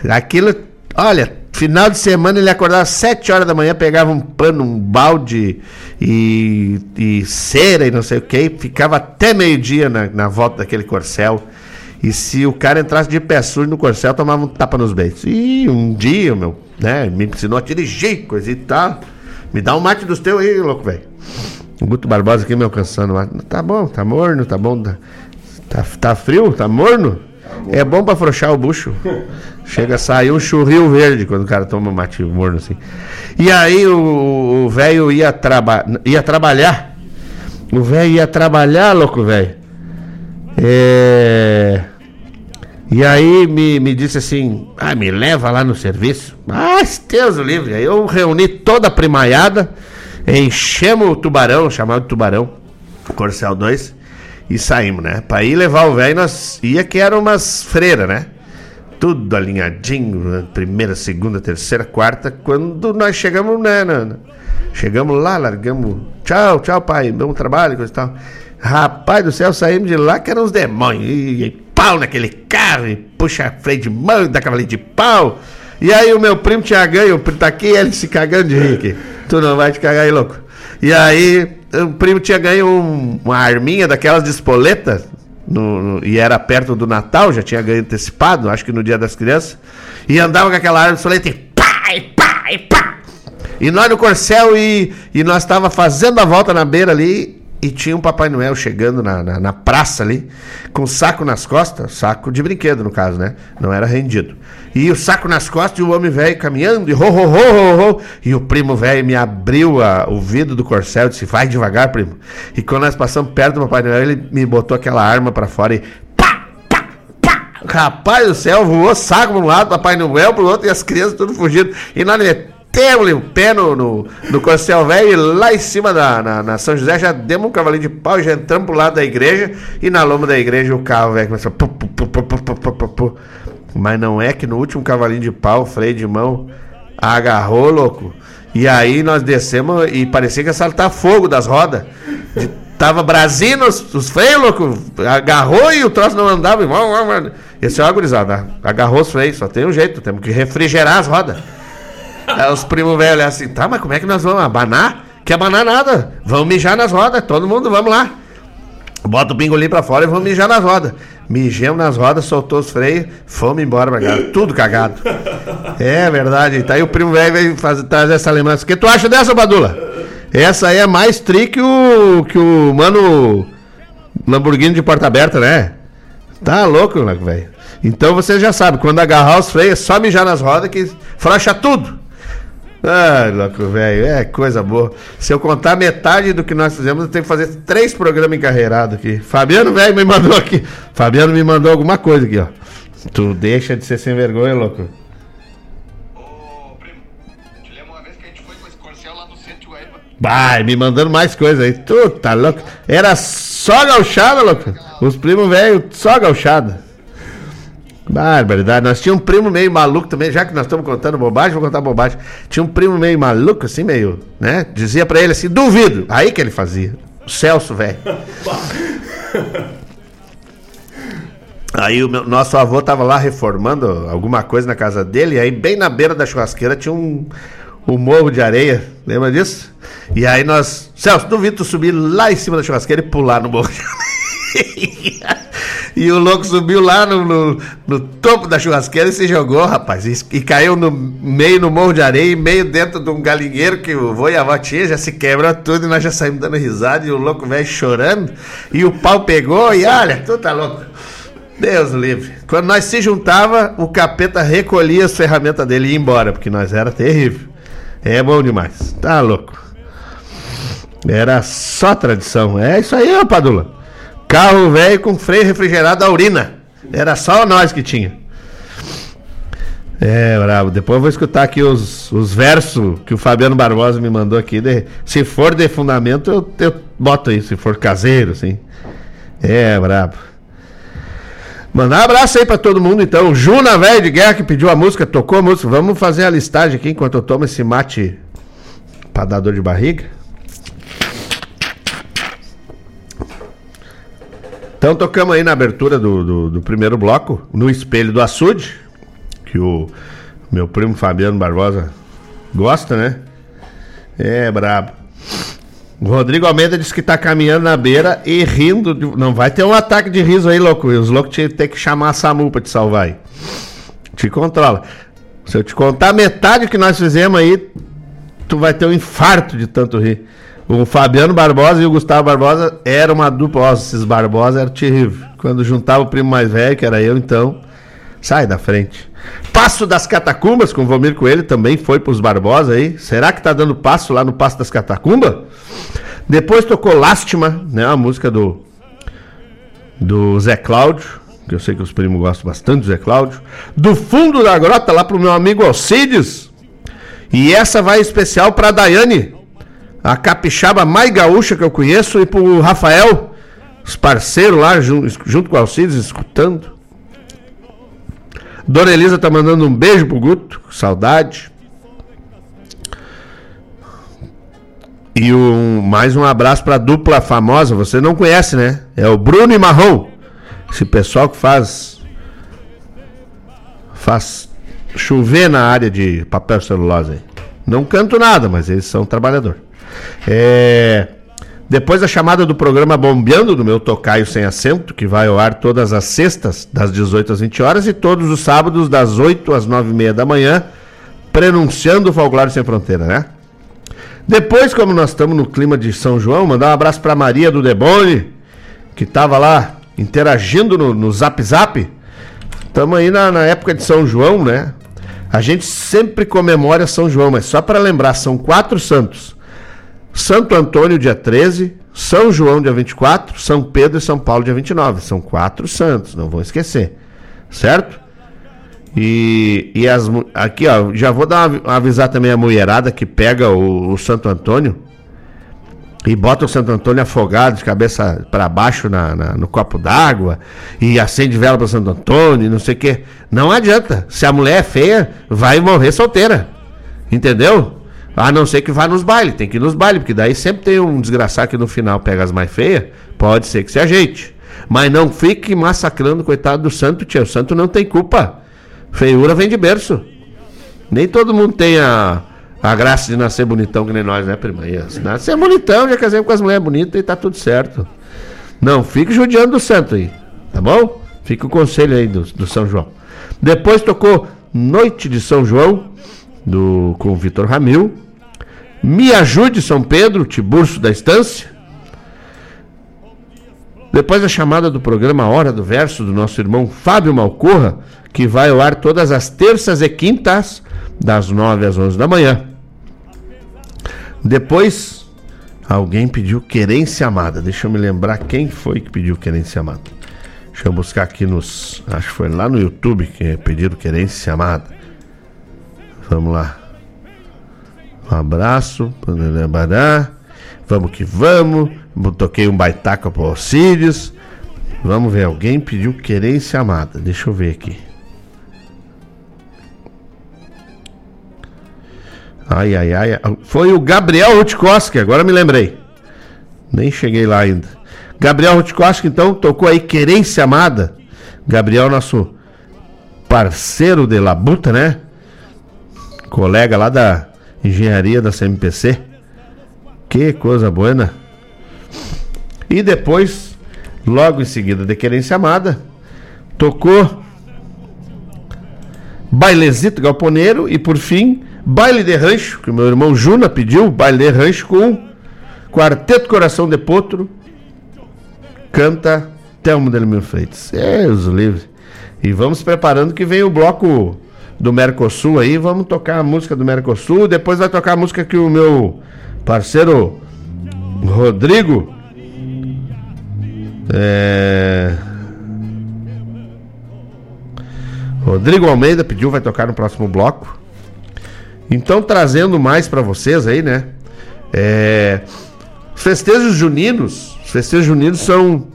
Aquilo, olha, Final de semana ele acordava às 7 horas da manhã, pegava um pano, um balde e, e cera e não sei o que, ficava até meio-dia na, na volta daquele corcel. E se o cara entrasse de pé sujo no corcel, tomava um tapa nos beitos. E um dia, meu, né, me ensinou a dirigir, coisa e tal. Me dá um mate dos teus aí, louco, velho. O Guto Barbosa aqui me alcançando. Tá bom, tá morno, tá bom. Tá, tá, tá frio, tá morno? É bom pra afrouxar o bucho. Chega a sair um churril verde quando o cara toma mate morno assim. E aí o velho ia, traba ia trabalhar. O velho ia trabalhar, louco, velho. É... E aí me, me disse assim: Ah, me leva lá no serviço. Ah, Deus livre. Aí eu reuni toda a primaiada, enchemos o tubarão, chamado tubarão, Corcel 2, e saímos, né? Pra ir levar o velho, nós ia que eram umas freiras, né? tudo alinhadinho, né? primeira, segunda, terceira, quarta, quando nós chegamos, né, né, chegamos lá, largamos, tchau, tchau, pai, bom trabalho, coisa e tal. Rapaz do céu, saímos de lá que eram os demônios, e, e pau naquele carro, e puxa freio de mão, dá cavalinho de pau. E aí o meu primo tinha ganho, tá aqui, ele se cagando de aqui. Tu não vai te cagar aí, louco. E aí, o primo tinha ganho um, uma arminha daquelas de espoleta, no, no, e era perto do Natal, já tinha ganho antecipado, acho que no dia das crianças, e andava com aquela árvore soleta e pá, e pá, e pá. E nós no Corcel e, e nós estava fazendo a volta na beira ali e tinha um Papai Noel chegando na, na, na, praça ali, com saco nas costas, saco de brinquedo no caso, né? Não era rendido. E o saco nas costas e o homem velho caminhando, e ho, ho, ho, ho. E o primo velho me abriu a, o vidro do corcel e disse: Vai devagar, primo. E quando nós passamos perto do Papai Noel, ele me botou aquela arma para fora e. Pá, pá, pá. Rapaz do céu, voou saco para um lado, Papai Noel pro outro, e as crianças tudo fugindo. E nós metemos o pé no, no, no Corcel Velho e lá em cima da na, na, São José já demos um cavalinho de pau, já entramos pro lado da igreja e na loma da igreja o carro velho começou. Pu, pu, pu, Mas não é que no último cavalinho de pau, freio de mão, agarrou, louco. E aí nós descemos e parecia que ia saltar fogo das rodas. De, tava brasino os, os freios, louco. Agarrou e o troço não andava. Esse é uma gurizada. Agarrou os freios, só tem um jeito, temos que refrigerar as rodas. Aí os primos velhos assim, tá, mas como é que nós vamos abanar? Quer abanar nada? Vamos mijar nas rodas, todo mundo, vamos lá. Bota o pingolim pra fora e vamos mijar nas rodas. Mijamos nas rodas, soltou os freios, fomos embora pra. Tudo cagado. É verdade. Tá aí o primo velho veio fazer, trazer essa lembrança. O que tu acha dessa, Badula? Essa aí é mais tri que o, que o mano Lamborghini de porta aberta, né? Tá louco, velho. Então você já sabe, quando agarrar os freios, é só mijar nas rodas que frocha tudo. Ai, louco, velho, é coisa boa. Se eu contar metade do que nós fizemos, eu tenho que fazer três programas encarreirados aqui. Fabiano, velho, me mandou aqui. Fabiano me mandou alguma coisa aqui, ó. Tu deixa de ser sem vergonha, louco. Vai, me mandando mais coisa aí. Tu tá louco? Era só gauchada, louco. Os primos velhos, só gauchada. Barbaridade. Nós tínhamos um primo meio maluco também, já que nós estamos contando bobagem, vou contar bobagem. Tinha um primo meio maluco, assim, meio, né? Dizia pra ele assim, duvido. Aí que ele fazia. O Celso, velho. Aí o meu, nosso avô tava lá reformando alguma coisa na casa dele, e aí bem na beira da churrasqueira tinha um, um morro de areia. Lembra disso? E aí nós. Celso, duvido tu subir lá em cima da churrasqueira e pular no morro de areia. E o louco subiu lá no, no, no, topo da churrasqueira e se jogou, rapaz. E, e, caiu no meio no morro de areia, e meio dentro de um galinheiro que o vô e a avó tinha, já se quebra tudo e nós já saímos dando risada e o louco velho chorando. E o pau pegou e olha, tu tá louco. Deus livre. Quando nós se juntava, o capeta recolhia as ferramentas dele e ia embora, porque nós era terrível. É bom demais. Tá louco. Era só tradição. É isso aí, ô Padula. Carro velho com freio refrigerado a urina. Era só nós que tinha. É, bravo. Depois eu vou escutar aqui os, os versos que o Fabiano Barbosa me mandou aqui. De, se for de fundamento, eu, eu boto aí. Se for caseiro, assim. É, brabo. Mandar um abraço aí pra todo mundo, então. Juna, velho de guerra, que pediu a música, tocou a música. Vamos fazer a listagem aqui enquanto eu tomo esse mate pra dar dor de barriga. Então tocamos aí na abertura do, do, do, primeiro bloco, no espelho do açude, que o meu primo Fabiano Barbosa gosta, né? É brabo. O Rodrigo Almeida disse que tá caminhando na beira e rindo. De... Não vai ter um ataque de riso aí, louco. Os loucos tinham ter que chamar a SAMU pra te salvar aí. Te controla. Se eu te contar metade que nós fizemos aí, tu vai ter um infarto de tanto rir. O Fabiano Barbosa e o Gustavo Barbosa era uma dupla. Ó, esses Barbosa era terrível. Quando juntava o primo mais velho, que era eu, então. Sai da frente. Passo das Catacumbas, com o Vomir Coelho, também foi pros Barbosa aí. Será que tá dando passo lá no Passo das Catacumbas? Depois tocou Lástima, né? A música do. Do Zé Cláudio. Que eu sei que os primos gostam bastante do Zé Cláudio. Do fundo da grota, lá pro meu amigo Alcides. E essa vai especial pra Daiane, a capixaba mais gaúcha que eu conheço, e pro Rafael, os parceiros lá, junto com o Alcides, escutando. Dona Elisa tá mandando um beijo pro Guto, saudade. E um, mais um abraço pra dupla famosa, você não conhece, né? É o Bruno e Marrom. Esse pessoal que faz. faz chover na área de papel celulose. Não canto nada, mas eles são trabalhadores. É, depois da chamada do programa Bombeando, do meu Tocaio Sem Acento, que vai ao ar todas as sextas, das 18 às 20 horas, e todos os sábados, das 8 às 9 e meia da manhã, prenunciando o Folclore Sem Fronteira, né? Depois, como nós estamos no clima de São João, mandar um abraço para Maria do Debone, que estava lá interagindo no, no Zap Zap. Estamos aí na, na época de São João, né? A gente sempre comemora São João, mas só para lembrar, são quatro santos. Santo Antônio, dia 13, São João, dia 24, São Pedro e São Paulo, dia 29. São quatro santos, não vão esquecer. Certo? E, e as, aqui, ó, já vou dar avisar também a mulherada que pega o, o Santo Antônio e bota o Santo Antônio afogado de cabeça para baixo na, na, no copo d'água e acende vela para Santo Antônio, não sei o que. Não adianta. Se a mulher é feia, vai morrer solteira. Entendeu? A não ser que vá nos bailes, tem que ir nos bailes, porque daí sempre tem um desgraçado que no final pega as mais feias, pode ser que se ajeite. Mas não fique massacrando, coitado do santo, tia. O santo não tem culpa. Feiura vem de berço. Nem todo mundo tem a, a graça de nascer bonitão que nem nós, né, prima? Se nascer bonitão, já casei com as mulheres bonitas e tá tudo certo. Não fique judiando do santo aí, tá bom? Fica o conselho aí do, do São João. Depois tocou Noite de São João, do, com o Vitor Ramil. Me Ajude São Pedro, Tiburcio da Estância. Depois a chamada do programa Hora do Verso do nosso irmão Fábio Malcorra, que vai ao ar todas as terças e quintas, das 9 às 11 da manhã. Depois, alguém pediu querência amada. Deixa eu me lembrar quem foi que pediu querência amada. Deixa eu buscar aqui nos. Acho que foi lá no YouTube que pediram querência amada. Vamos lá. Um abraço. Vamos que vamos. Toquei um baitaca para Alcides. Vamos ver, alguém pediu querência amada. Deixa eu ver aqui. Ai, ai, ai. Foi o Gabriel Rutkowski, agora me lembrei. Nem cheguei lá ainda. Gabriel Rutkowski, então, tocou aí Querência Amada. Gabriel, nosso parceiro de labuta, né? Colega lá da engenharia da CMPC. Que coisa boa. E depois, logo em seguida de Querência Amada, tocou Bailezito Galponeiro e por fim Baile de Rancho, que meu irmão Juna pediu, baile de rancho com Quarteto Coração de Potro, canta Telmo Delmiro Freitas. É, os livres. E vamos preparando que vem o bloco do Mercosul aí, vamos tocar a música do Mercosul, depois vai tocar a música que o meu parceiro Rodrigo é... Rodrigo Almeida pediu, vai tocar no próximo bloco. Então, trazendo mais para vocês aí, né? É, festejos juninos. Festejos juninos são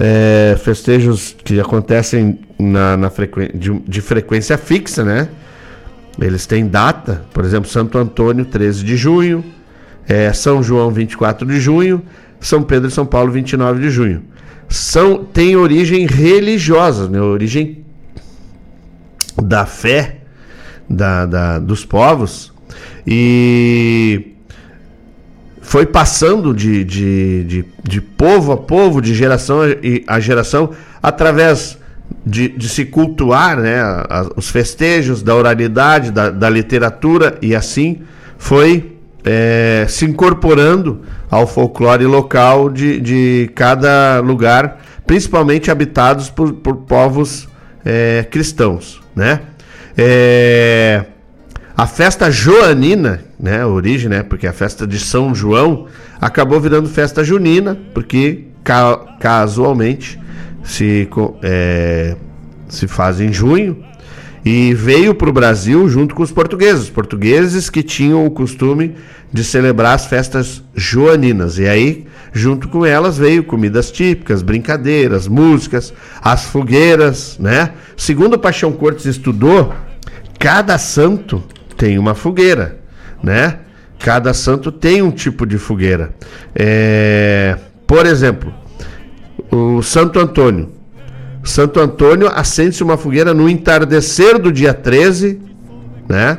é, festejos que acontecem na, na de, de, frequência fixa, né? Eles têm data, por exemplo, Santo Antônio, 13 de junho, é, São João, 24 de junho, São Pedro e São Paulo, 29 de junho. São, tem origem religiosa, né? origem da fé da, da, dos povos e foi passando de, de, de, de, povo a povo, de geração a geração, através de, de se cultuar né, os festejos, da oralidade, da, da literatura, e assim foi é, se incorporando ao folclore local de, de cada lugar, principalmente habitados por, por povos é, cristãos. Né? É, a festa joanina, né, origem, né, porque a festa de São João acabou virando festa junina, porque ca casualmente se, é, se faz em junho e veio para o Brasil junto com os portugueses, portugueses que tinham o costume de celebrar as festas joaninas. E aí, junto com elas, veio comidas típicas, brincadeiras, músicas, as fogueiras, né? Segundo Paixão Cortes estudou, cada santo tem uma fogueira, né? Cada santo tem um tipo de fogueira. É, por exemplo, o Santo Antônio. Santo Antônio acende-se uma fogueira no entardecer do dia 13, né?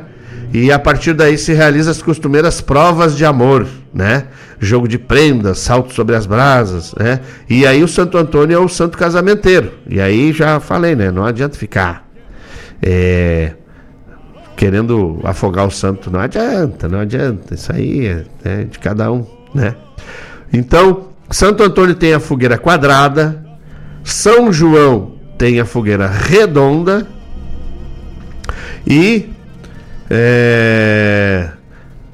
E a partir daí se realiza as costumeiras provas de amor, né? Jogo de prendas, salto sobre as brasas, né? E aí o Santo Antônio é o santo casamenteiro. E aí já falei, né? Não adianta ficar é, querendo afogar o santo. Não adianta, não adianta. Isso aí é, é de cada um, né? Então, Santo Antônio tem a fogueira quadrada, São João tem a fogueira redonda e é,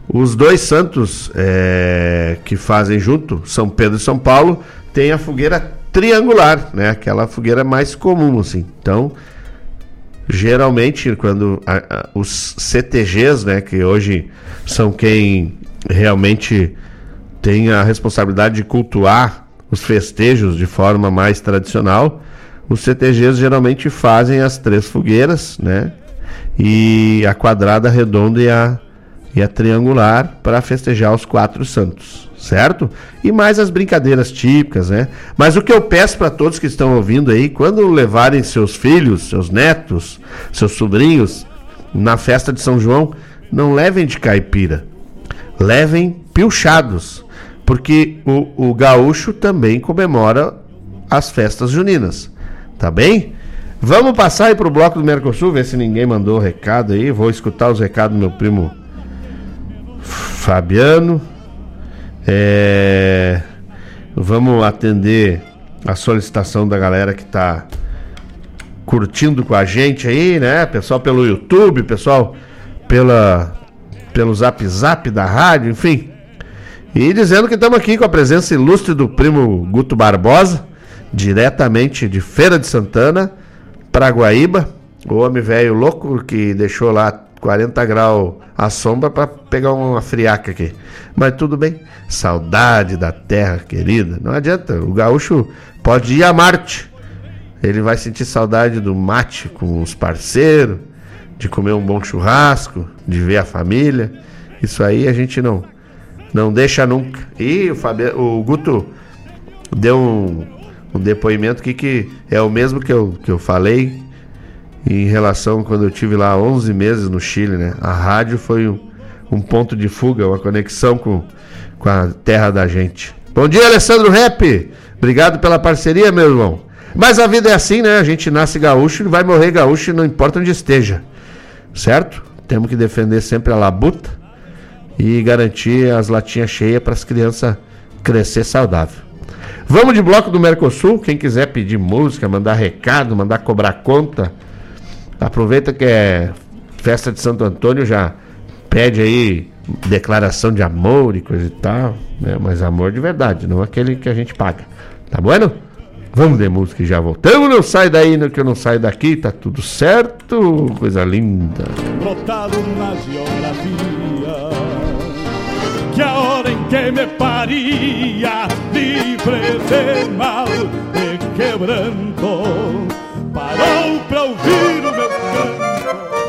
os dois santos é, que fazem junto, São Pedro e São Paulo, tem a fogueira triangular, né? Aquela fogueira mais comum, assim. Então, geralmente quando a, a, os CTGs, né, que hoje são quem realmente tem a responsabilidade de cultuar os festejos de forma mais tradicional, os CTGs geralmente fazem as três fogueiras, né? E a quadrada, a redonda e a, e a triangular para festejar os quatro santos, certo? E mais as brincadeiras típicas, né? Mas o que eu peço para todos que estão ouvindo aí, quando levarem seus filhos, seus netos, seus sobrinhos na festa de São João, não levem de caipira, levem pilchados, porque o, o gaúcho também comemora as festas juninas, tá bem? Vamos passar aí pro bloco do Mercosul, ver se ninguém mandou recado aí. Vou escutar os recados do meu primo Fabiano. É... Vamos atender a solicitação da galera que tá curtindo com a gente aí, né? Pessoal pelo YouTube, pessoal pela pelo Zap Zap da rádio, enfim. E dizendo que estamos aqui com a presença ilustre do primo Guto Barbosa, diretamente de Feira de Santana para Guaíba, o homem velho louco que deixou lá 40 graus à sombra para pegar uma friaca aqui. Mas tudo bem, saudade da terra querida. Não adianta, o gaúcho pode ir a Marte. Ele vai sentir saudade do mate com os parceiros, de comer um bom churrasco, de ver a família. Isso aí a gente não não deixa nunca. E o, o Guto deu um, um depoimento que, que é o mesmo que eu, que eu falei em relação quando eu tive lá 11 meses no Chile, né? A rádio foi um, um ponto de fuga, uma conexão com, com a terra da gente. Bom dia, Alessandro Rap! Obrigado pela parceria, meu irmão. Mas a vida é assim, né? A gente nasce gaúcho e vai morrer gaúcho, não importa onde esteja. Certo? Temos que defender sempre a labuta e garantir as latinhas cheias para as crianças crescer saudável. Vamos de bloco do Mercosul. Quem quiser pedir música, mandar recado, mandar cobrar conta, aproveita que é festa de Santo Antônio, já pede aí declaração de amor e coisa e tal, né? Mas amor de verdade, não aquele que a gente paga. Tá bueno? Vamos de música e já voltamos. Não sai daí, não, que eu não saio daqui, tá tudo certo. Coisa linda. Na geografia que a hora em que me paria livre de mal e quebranto parou pra ouvir o meu canto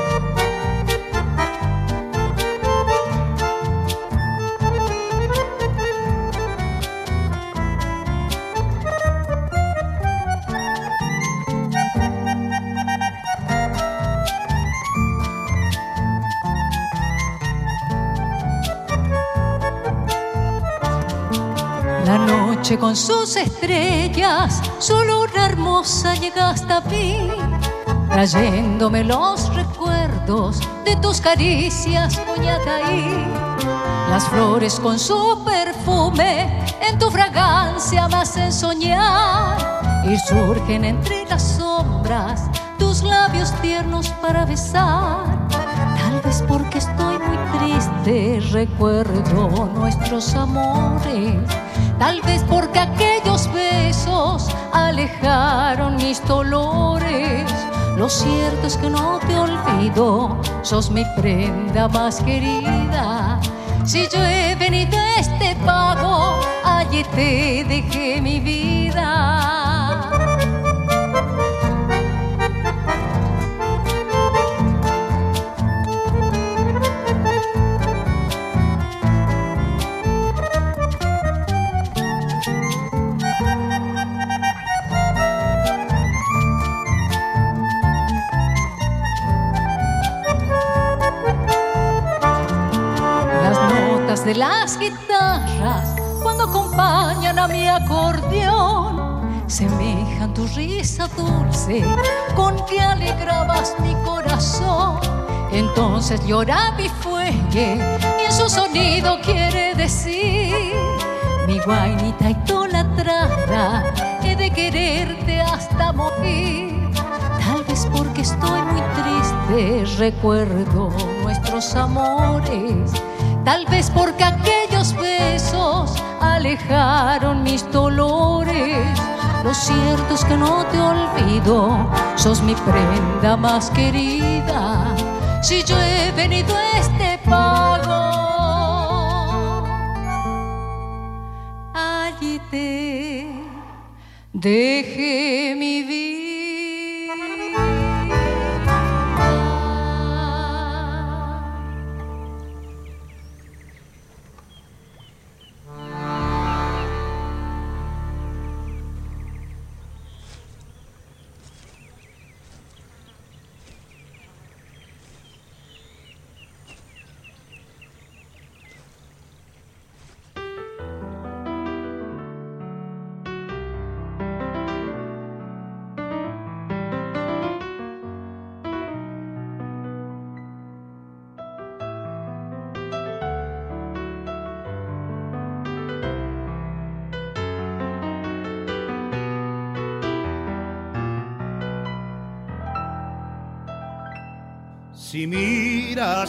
con sus estrellas, solo una hermosa llega hasta mí, trayéndome los recuerdos de tus caricias, Coñataí. Las flores con su perfume, en tu fragancia me hacen soñar y surgen entre las sombras tus labios tiernos para besar. Tal vez porque estoy muy triste, recuerdo nuestros amores. Tal vez porque aquellos besos alejaron mis dolores. Lo cierto es que no te olvido, sos mi prenda más querida. Si yo he venido a este pago, allí te dejé mi vida. De las guitarras cuando acompañan a mi acordeón semejan tu risa dulce con que alegrabas mi corazón. Entonces llora mi fuelle y en su sonido quiere decir mi guainita idolatrada he de quererte hasta morir. Tal vez porque estoy muy triste, recuerdo nuestros amores. Tal vez porque aquellos besos alejaron mis dolores. Lo cierto es que no te olvido, sos mi prenda más querida. Si yo he venido a este pago, allí te dejé mi vida.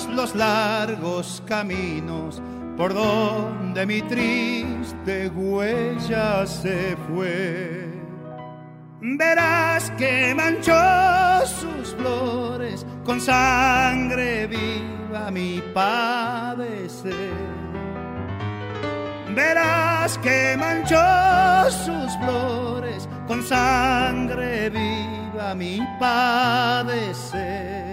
Los largos caminos por donde mi triste huella se fue, verás que manchó sus flores con sangre viva mi padecer verás que manchó sus flores con sangre viva mi padecer.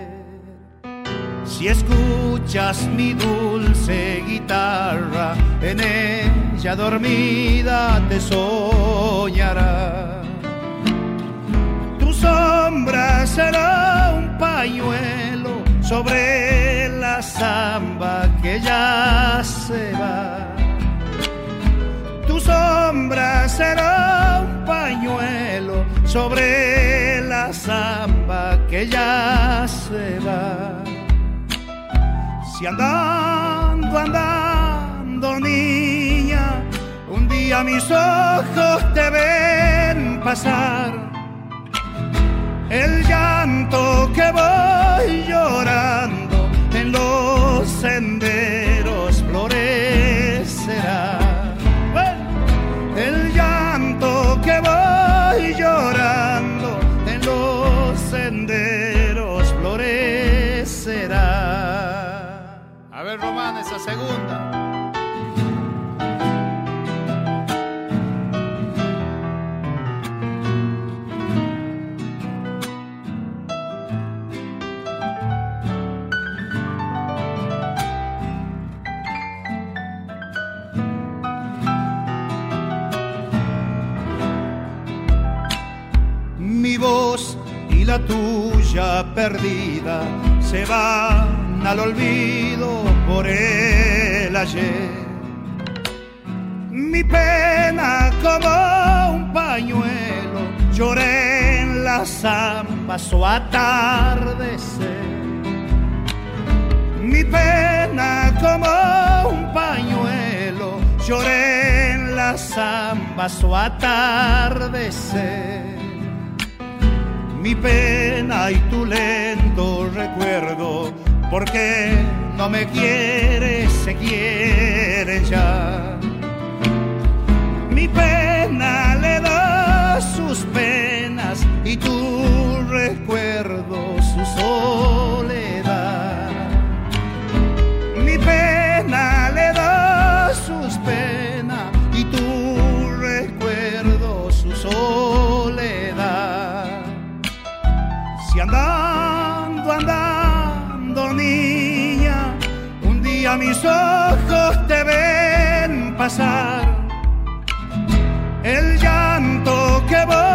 Si escuchas mi dulce guitarra, en ella dormida te soñará. Tu sombra será un pañuelo sobre la samba que ya se va sombra será un pañuelo sobre la samba que ya se va. Si andando, andando, niña, un día mis ojos te ven pasar, el llanto que voy llorando en los senderos florecerá segunda. Mi voz y la tuya perdida se va al olvido por el ayer. Mi pena como un pañuelo lloré en la zamba su atardecer. Mi pena como un pañuelo lloré en la zamba su atardecer mi pena y tu lento recuerdo, porque no me quieres, se quiere ya. Mi pena le da sus penas y tu recuerdo su soledad. El llanto que voy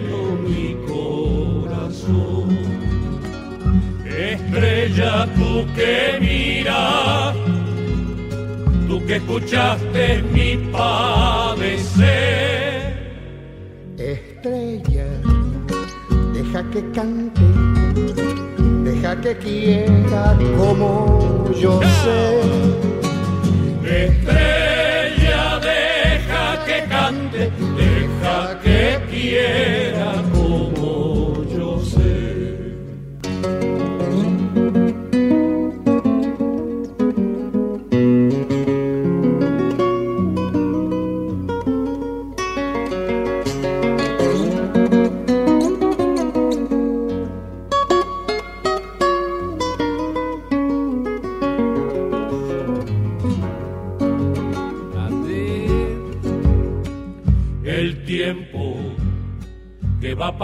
Estrella tú que mi mira, tú que escuchaste mi padecer. Estrella, deja que cante, deja que quiera como yo sé. Estrella, deja que cante, deja que quiera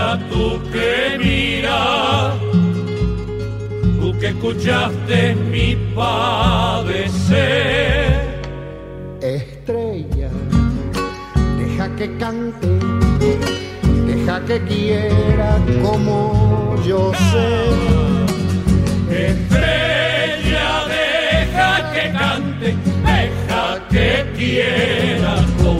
Estrella, tú que miras, tú que escuchaste mi padecer. Estrella, deja que cante, deja que quiera como yo sé. Estrella, deja que cante, deja que quiera como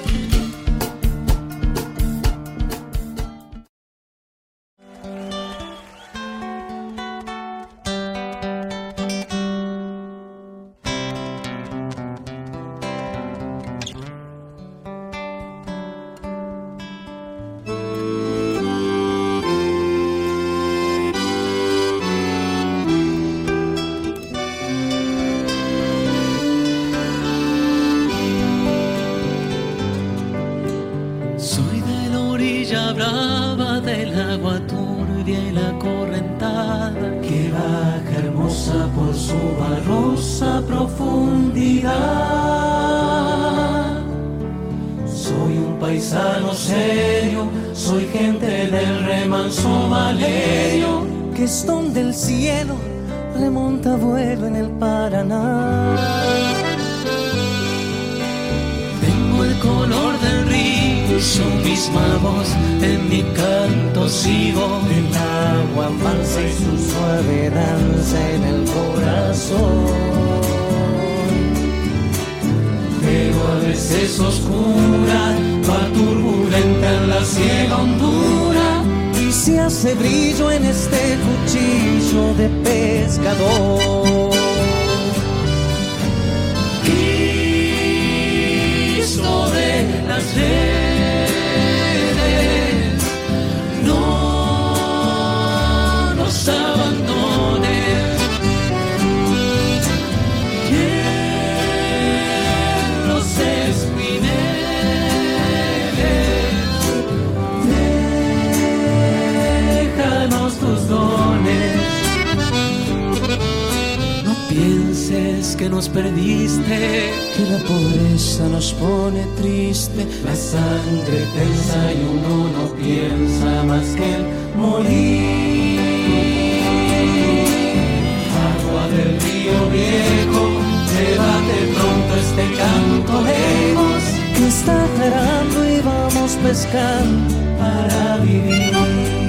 Esperando y vamos pescando para vivir.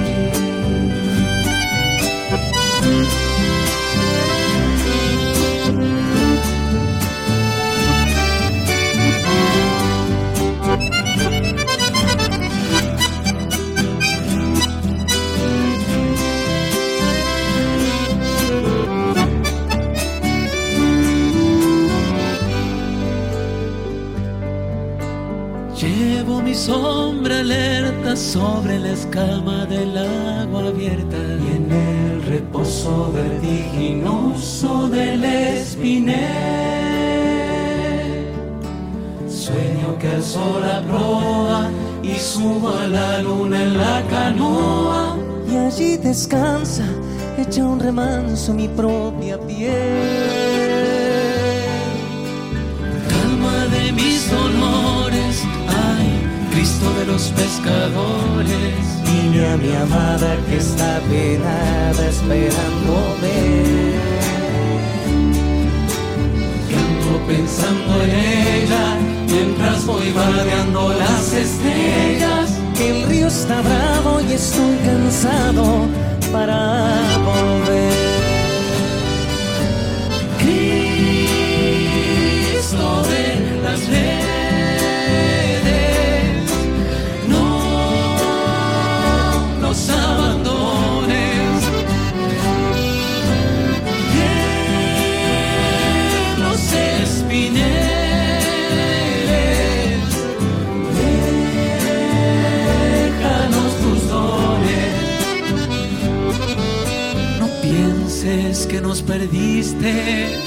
Sobre la escama del agua abierta y en el reposo vertiginoso del espiné. Sueño que el sol proa y subo a la luna en la canoa y allí descansa, echa un remanso mi propia piel. De los pescadores. Niña mi amada que está penada esperándome. Canto pensando en ella mientras voy vadeando las estrellas. El río está bravo y estoy cansado para volver. Cristo de las redes, que nos perdiste,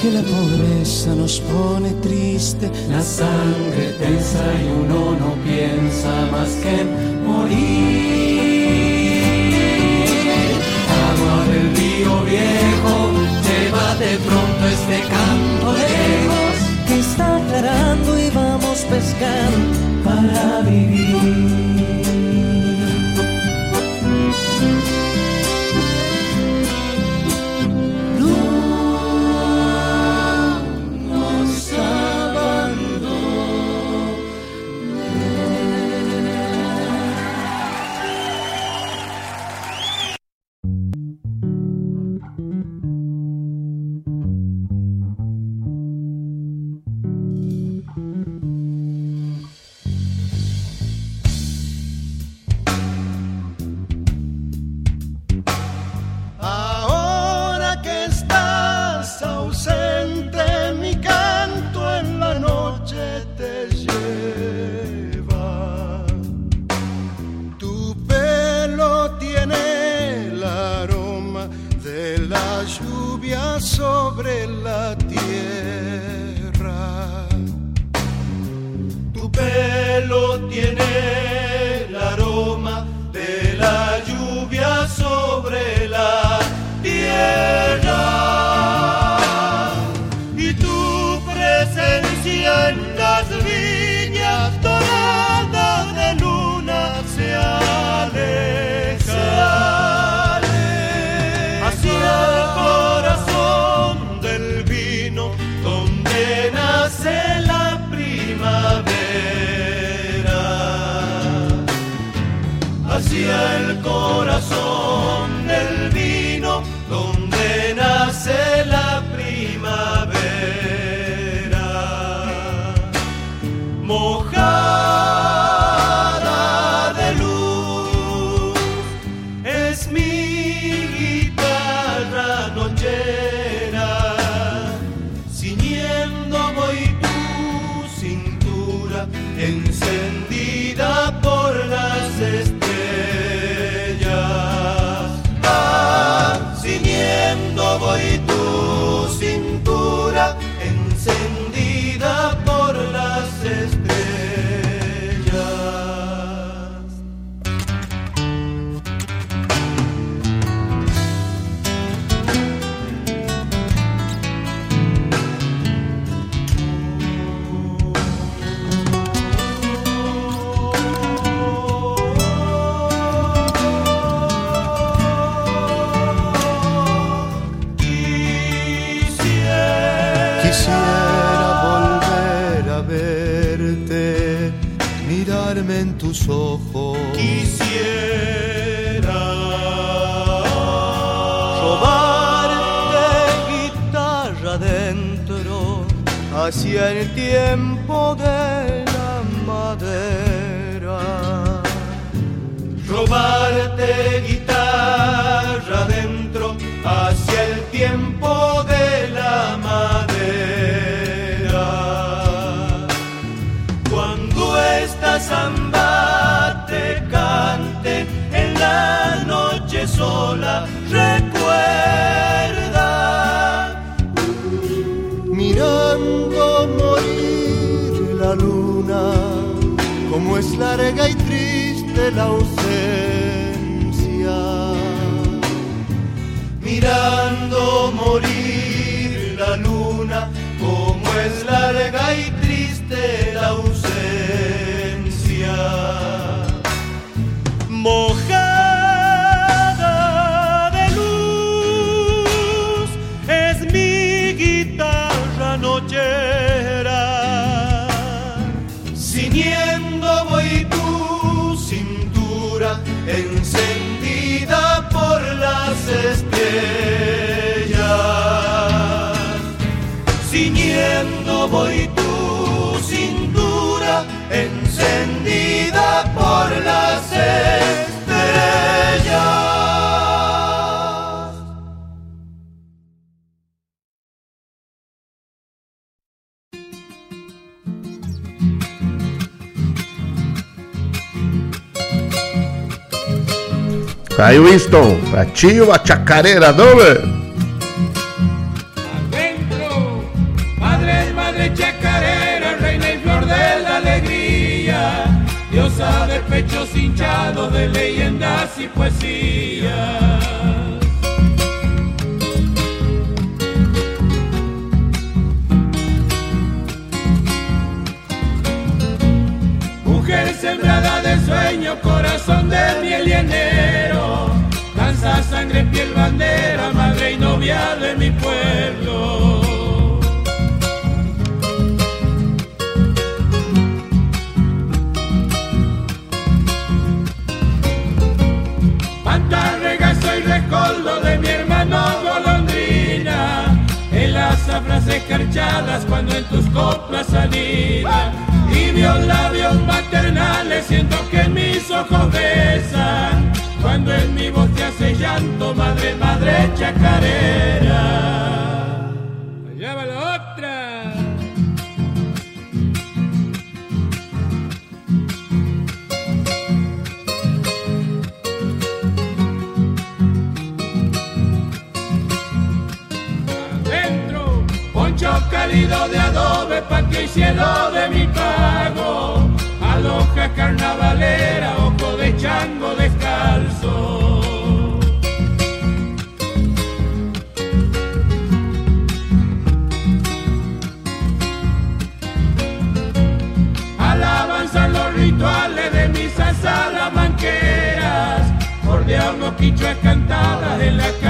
que la pobreza nos pone triste, la sangre tensa y uno no piensa más que en morir. Agua del río viejo, llévate pronto este canto lejos, que está aclarando y vamos pescando para vivir. mojar. Mirando morir Ciñendo voy tu cintura encendida por las estrellas. Aí, Winston, pra ti uma chacareira. Adentro, de leyendas y poesía. Mujer sembrada de sueño, corazón de miel y enero, danza, sangre, piel, bandera, madre y novia cuando en tus coplas anida, tibios labios maternales siento que en mis ojos besan, cuando en mi voz te hace llanto, madre, madre chacarera. De adobe, patio y cielo de mi pago, aloja carnavalera, ojo de chango descalzo. Alabanzan los rituales de misas salamanqueras, bordeamos quichuas cantadas en la carne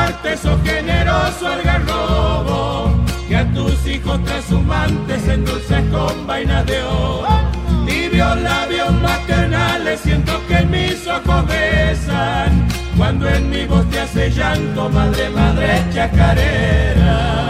cualquier parte, sos generoso algarrobo, que a tus hijos trashumantes endulces con vainas de oro. Tibios labios maternales, siento que en mis ojos besan, cuando en mi voz te hace llanto, madre, madre chacarera.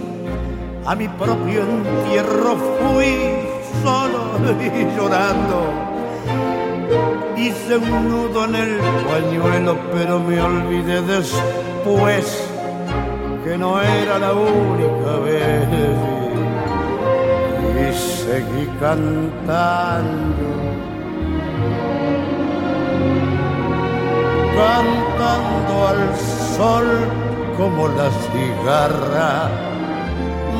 a mi propio entierro fui solo y llorando. Hice un nudo en el pañuelo, pero me olvidé después que no era la única vez. Y seguí cantando, cantando al sol como la cigarra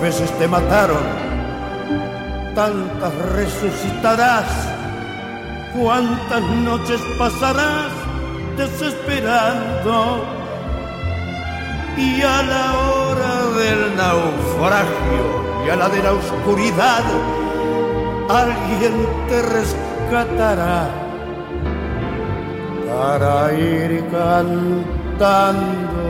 Veces te mataron, tantas resucitarás, cuántas noches pasarás desesperando. Y a la hora del naufragio y a la de la oscuridad, alguien te rescatará para ir cantando.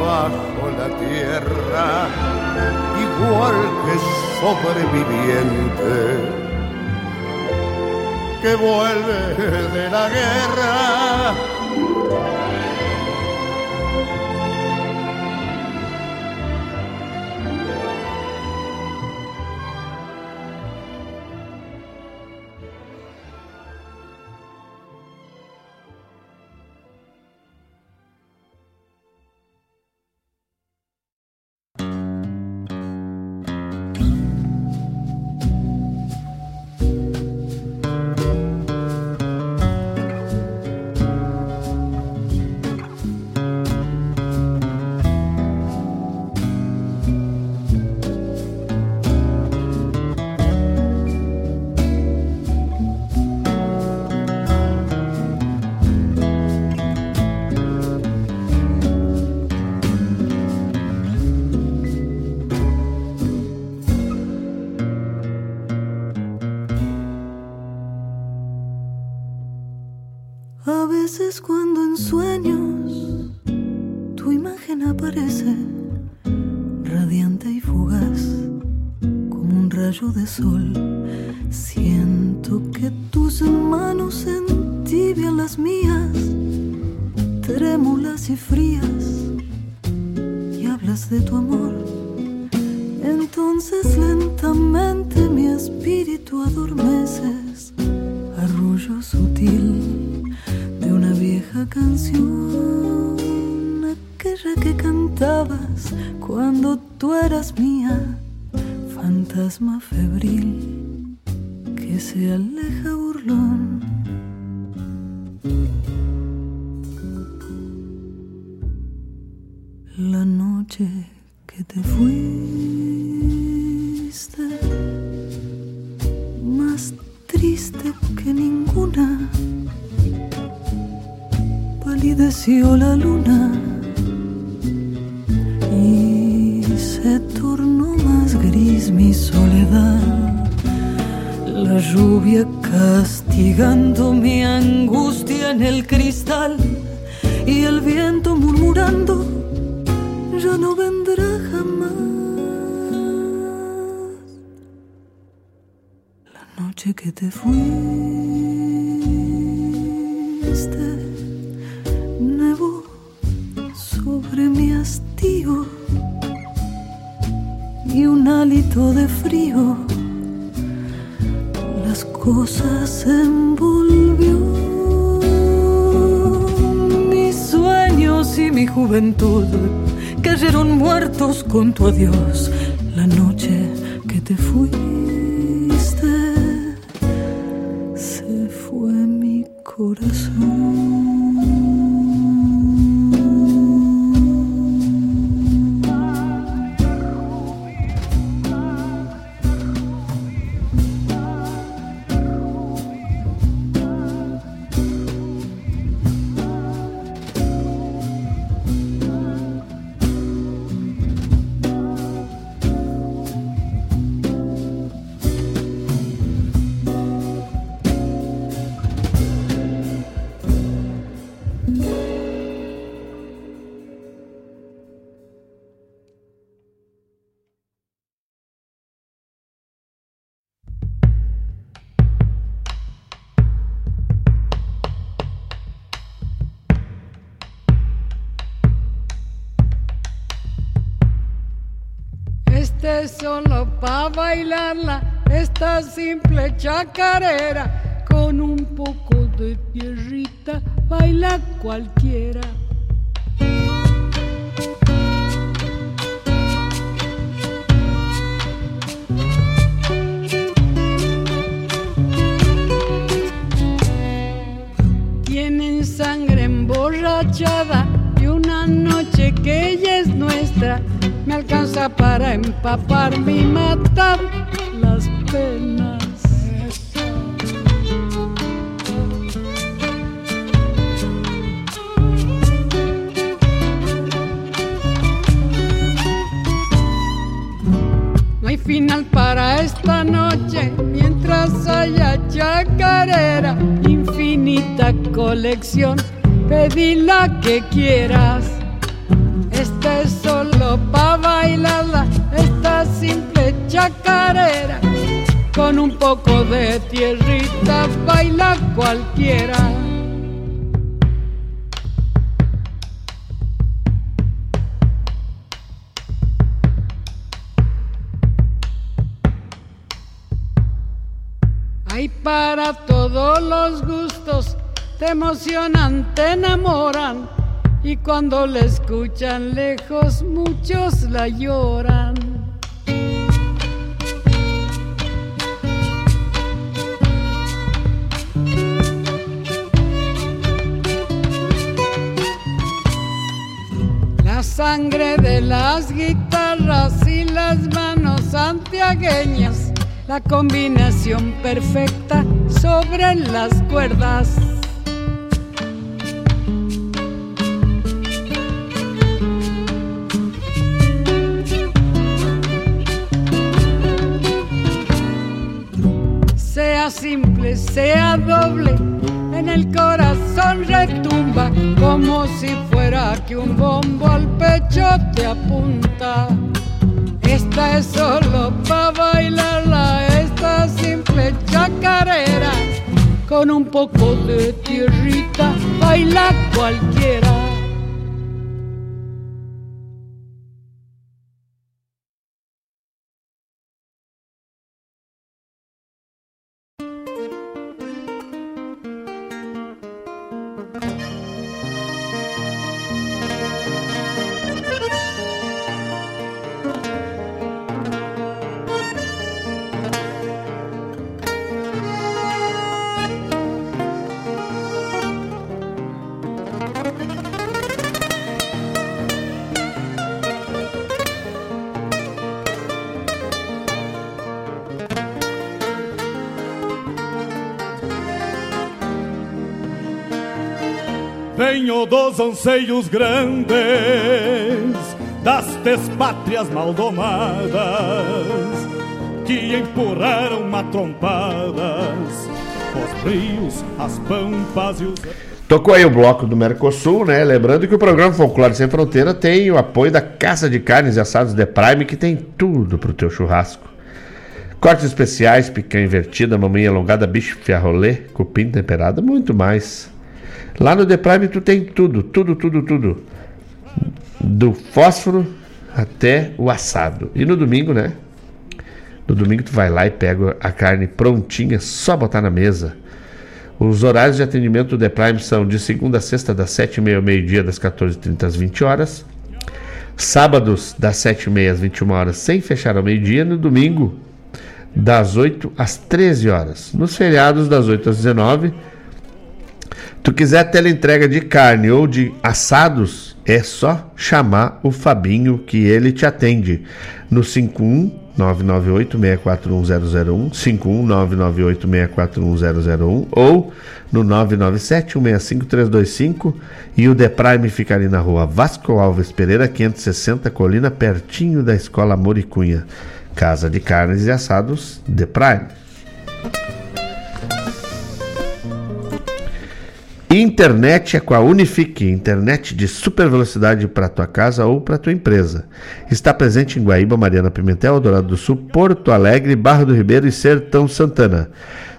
bajo la tierra, igual que sobreviviente que vuelve de la guerra. Solo pa' bailarla, esta simple chacarera, con un poco de tierrita, baila cualquiera. Tienen sangre emborrachada y una noche que ella es nuestra me alcanza para empaparme y matar las penas. No hay final para esta noche mientras haya chacarera, infinita colección, pedí la que quieras. Es solo pa' bailarla, esta simple chacarera. Con un poco de tierrita baila cualquiera. Hay para todos los gustos, te emocionan, te enamoran. Y cuando la escuchan lejos, muchos la lloran. La sangre de las guitarras y las manos santiagueñas, la combinación perfecta sobre las cuerdas. Sea doble, en el corazón retumba como si fuera que un bombo al pecho te apunta. Esta es solo pa' bailarla, esta simple chacarera, con un poco de tierrita baila cualquiera. Dos anseios grandes das despátrias maldomadas que empurraram matrompadas os rios, as pampas e os. Tocou aí o bloco do Mercosul, né? Lembrando que o programa Folclore Sem Fronteira tem o apoio da Casa de Carnes e Assados The Prime, que tem tudo pro teu churrasco. Cortes especiais, picanha invertida, maminha alongada, bicho fiarrolê, cupim temperado, muito mais. Lá no The Prime tu tem tudo, tudo, tudo, tudo. Do fósforo até o assado. E no domingo, né? No domingo tu vai lá e pega a carne prontinha, só botar na mesa. Os horários de atendimento do The Prime são de segunda a sexta, das 7h30 ao meio-dia, das 14h30 às 20 horas. Sábados, das 7h30 às 21 horas, sem fechar ao meio-dia. No domingo, das 8 às 13 horas. Nos feriados, das 8 às 19 Tu quiser teleentrega de carne ou de assados, é só chamar o Fabinho que ele te atende no 51 998 641 51 998 641 ou no 997 165 325 e o The Prime fica ali na rua Vasco Alves Pereira 560 Colina pertinho da Escola Moricunha. Casa de Carnes e Assados The Prime. Internet é com a Unifique, internet de super velocidade para tua casa ou para tua empresa. Está presente em Guaíba, Mariana Pimentel, Dourado do Sul, Porto Alegre, Barra do Ribeiro e Sertão Santana.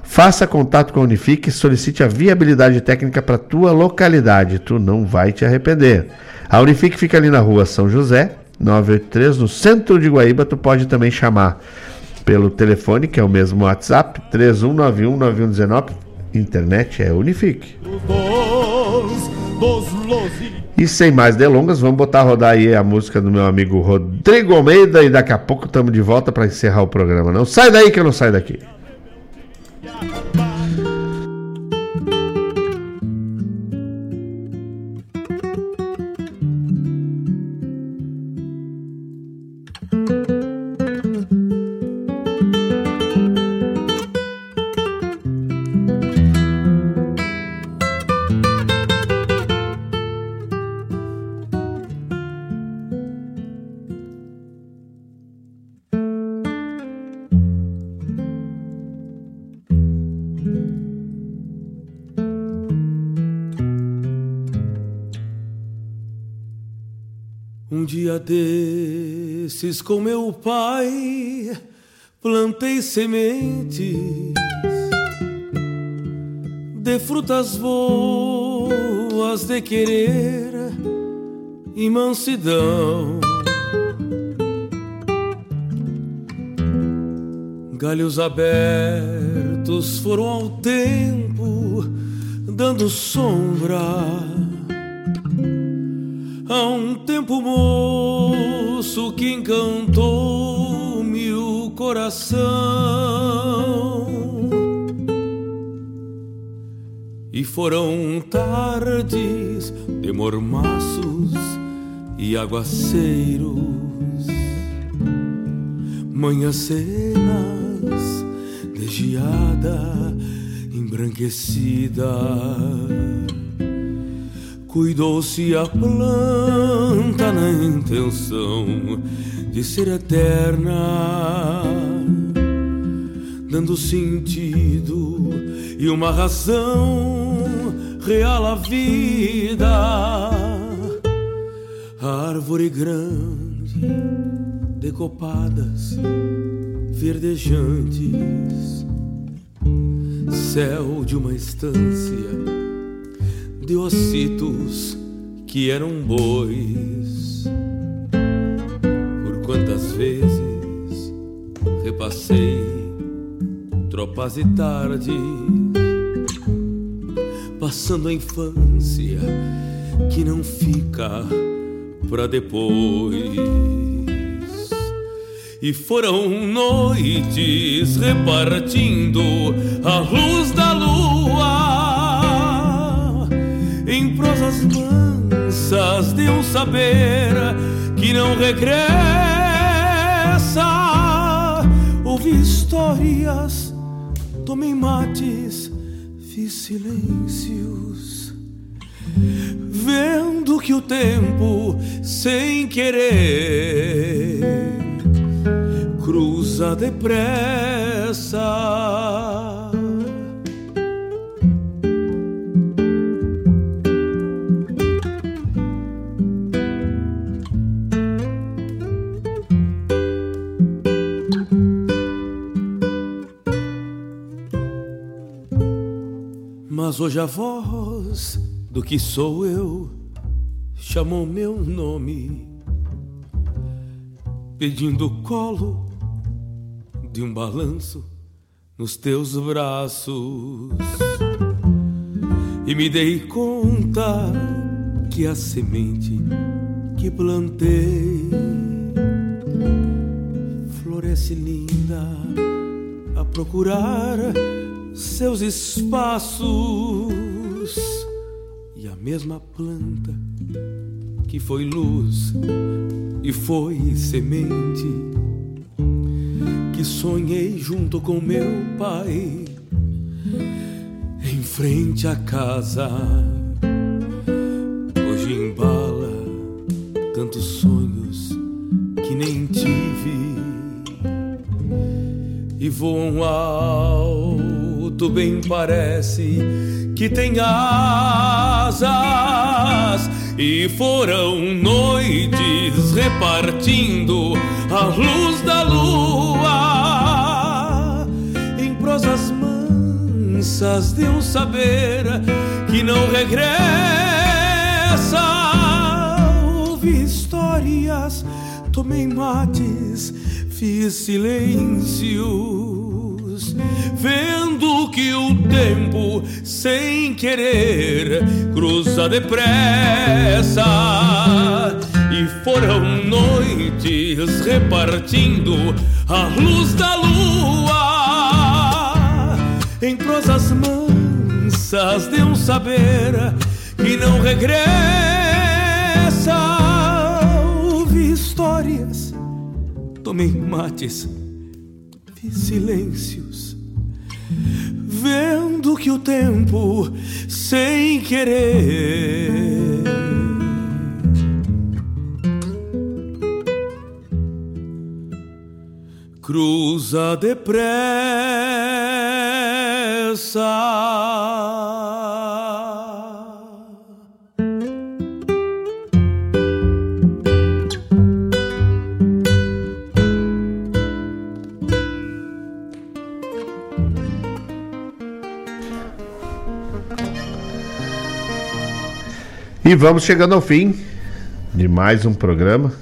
Faça contato com a Unifique e solicite a viabilidade técnica para tua localidade. Tu não vai te arrepender. A Unifique fica ali na rua São José, 983 no centro de Guaíba. Tu pode também chamar pelo telefone, que é o mesmo WhatsApp, 31919119. Internet é Unifique. E sem mais delongas, vamos botar a rodar aí a música do meu amigo Rodrigo Almeida e daqui a pouco estamos de volta para encerrar o programa. Não sai daí que eu não saio daqui. Desses com meu pai plantei sementes de frutas boas de querer e mansidão. Galhos abertos foram ao tempo dando sombra Há um tempo moço que encantou-me o coração. E foram tardes de mormaços e aguaceiros Manhãs cenas de geada embranquecida Cuidou-se a planta na intenção de ser eterna, dando sentido e uma razão real à vida. Árvore grande, decopadas, verdejantes, céu de uma estância de ossitos que eram bois. Por quantas vezes repassei tropas e tardes, passando a infância que não fica pra depois. E foram noites repartindo a luz da lua prosas mansas de um saber que não regressa. Ouvi histórias, tomei mates, fiz silêncios, vendo que o tempo, sem querer, cruza depressa. Mas hoje a voz do que sou eu chamou meu nome, pedindo o colo de um balanço nos teus braços. E me dei conta que a semente que plantei floresce linda a procurar seus espaços. E a mesma planta que foi luz e foi semente que sonhei junto com meu pai em frente à casa. Hoje embala tantos sonhos que nem tive e voam ao tu bem parece que tem asas e foram noites repartindo a luz da lua em prosas mansas de um saber que não regressa. Ouvi histórias, tomei mates, fiz silêncios, vendo que o tempo, sem querer, cruza depressa. E foram noites repartindo a luz da lua. Em prosas mansas de um saber que não regressa. Histórias, tomei mates, vi silêncios, vendo que o tempo, sem querer, cruza depressa. E vamos chegando ao fim de mais um programa,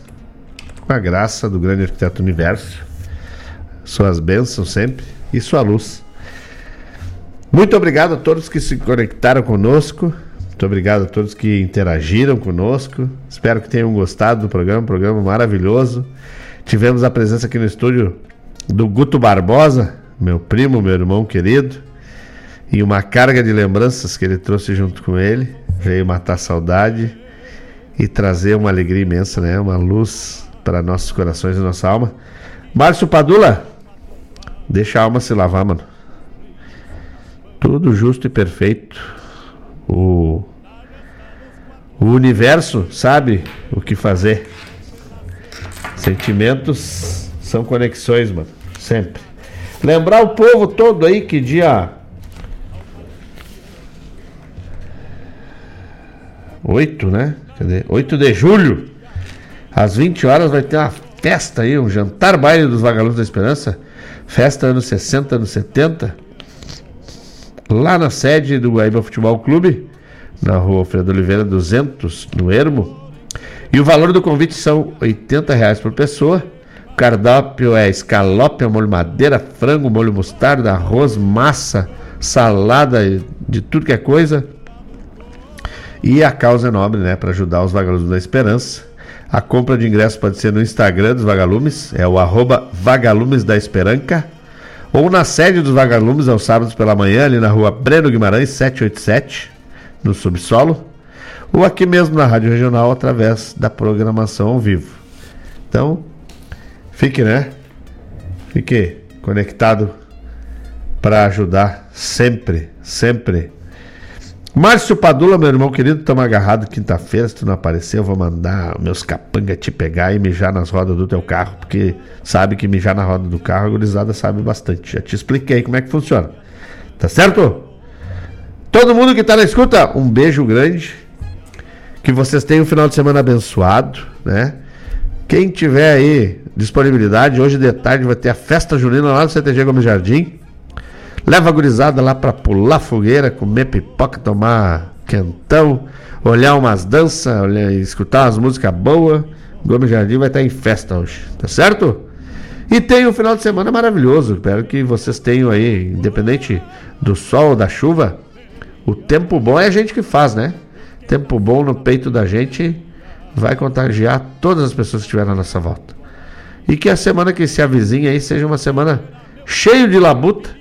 com a graça do grande arquiteto universo, suas bênçãos sempre e sua luz. Muito obrigado a todos que se conectaram conosco, muito obrigado a todos que interagiram conosco. Espero que tenham gostado do programa, um programa maravilhoso. Tivemos a presença aqui no estúdio do Guto Barbosa, meu primo, meu irmão querido, e uma carga de lembranças que ele trouxe junto com ele veio matar a saudade e trazer uma alegria imensa, né? Uma luz para nossos corações e nossa alma. Márcio Padula, deixa a alma se lavar, mano. Tudo justo e perfeito. O, o universo sabe o que fazer. Sentimentos são conexões, mano. Sempre. Lembrar o povo todo aí que dia 8, né? Cadê? 8 de julho, às 20 horas, vai ter uma festa aí, um jantar baile dos Vagalumes da Esperança. Festa anos 60, anos 70. Lá na sede do Guaíba Futebol Clube, na rua Alfredo Oliveira 200, no Ermo. E o valor do convite são 80 reais por pessoa. O cardápio é escalope, molho madeira, frango, molho mostarda, arroz, massa, salada, de tudo que é coisa. E a causa é nobre, né? Para ajudar os vagalumes da esperança. A compra de ingressos pode ser no Instagram dos vagalumes, é o arroba vagalumes da esperança. Ou na sede dos vagalumes, aos sábados pela manhã, ali na rua Breno Guimarães, 787, no subsolo. Ou aqui mesmo na Rádio Regional, através da programação ao vivo. Então, fique, né? Fique conectado para ajudar sempre, sempre Márcio Padula, meu irmão querido, estamos agarrados quinta-feira. Se tu não aparecer, eu vou mandar meus capanga te pegar e mijar nas rodas do teu carro, porque sabe que mijar na roda do carro a gurizada sabe bastante. Já te expliquei como é que funciona. Tá certo? Todo mundo que está na escuta, um beijo grande. Que vocês tenham um final de semana abençoado, né? Quem tiver aí disponibilidade, hoje de tarde vai ter a festa junina lá no CTG Gomes Jardim. Leva a gurizada lá pra pular fogueira, comer pipoca, tomar quentão, olhar umas danças, olhar, escutar umas músicas boas. Gomes Jardim vai estar em festa hoje, tá certo? E tem um final de semana maravilhoso. Espero que vocês tenham aí, independente do sol ou da chuva, o tempo bom é a gente que faz, né? Tempo bom no peito da gente vai contagiar todas as pessoas que estiverem na nossa volta. E que a semana que se avizinha aí seja uma semana cheia de labuta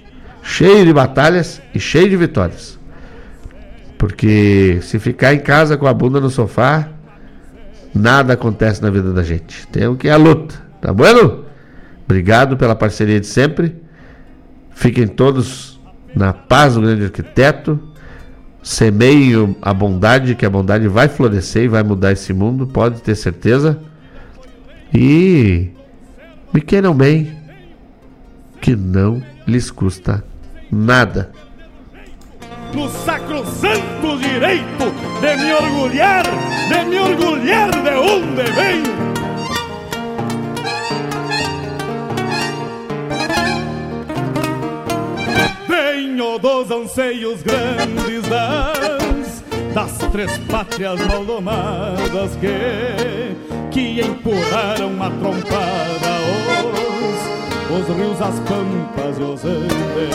cheio de batalhas e cheio de vitórias. Porque se ficar em casa com a bunda no sofá, nada acontece na vida da gente. Tem que ir à luta, tá bueno? Obrigado pela parceria de sempre. Fiquem todos na paz do grande arquiteto. Semeiem a bondade, que a bondade vai florescer e vai mudar esse mundo, pode ter certeza. E me queiram bem, que não lhes custa nada. No sacrosanto direito de me orgulhar, de me orgulhar de onde venho. Venho dos anseios grandes das das três pátrias maldomadas que, que empurraram a trompada os, os rios, as pampas e os andes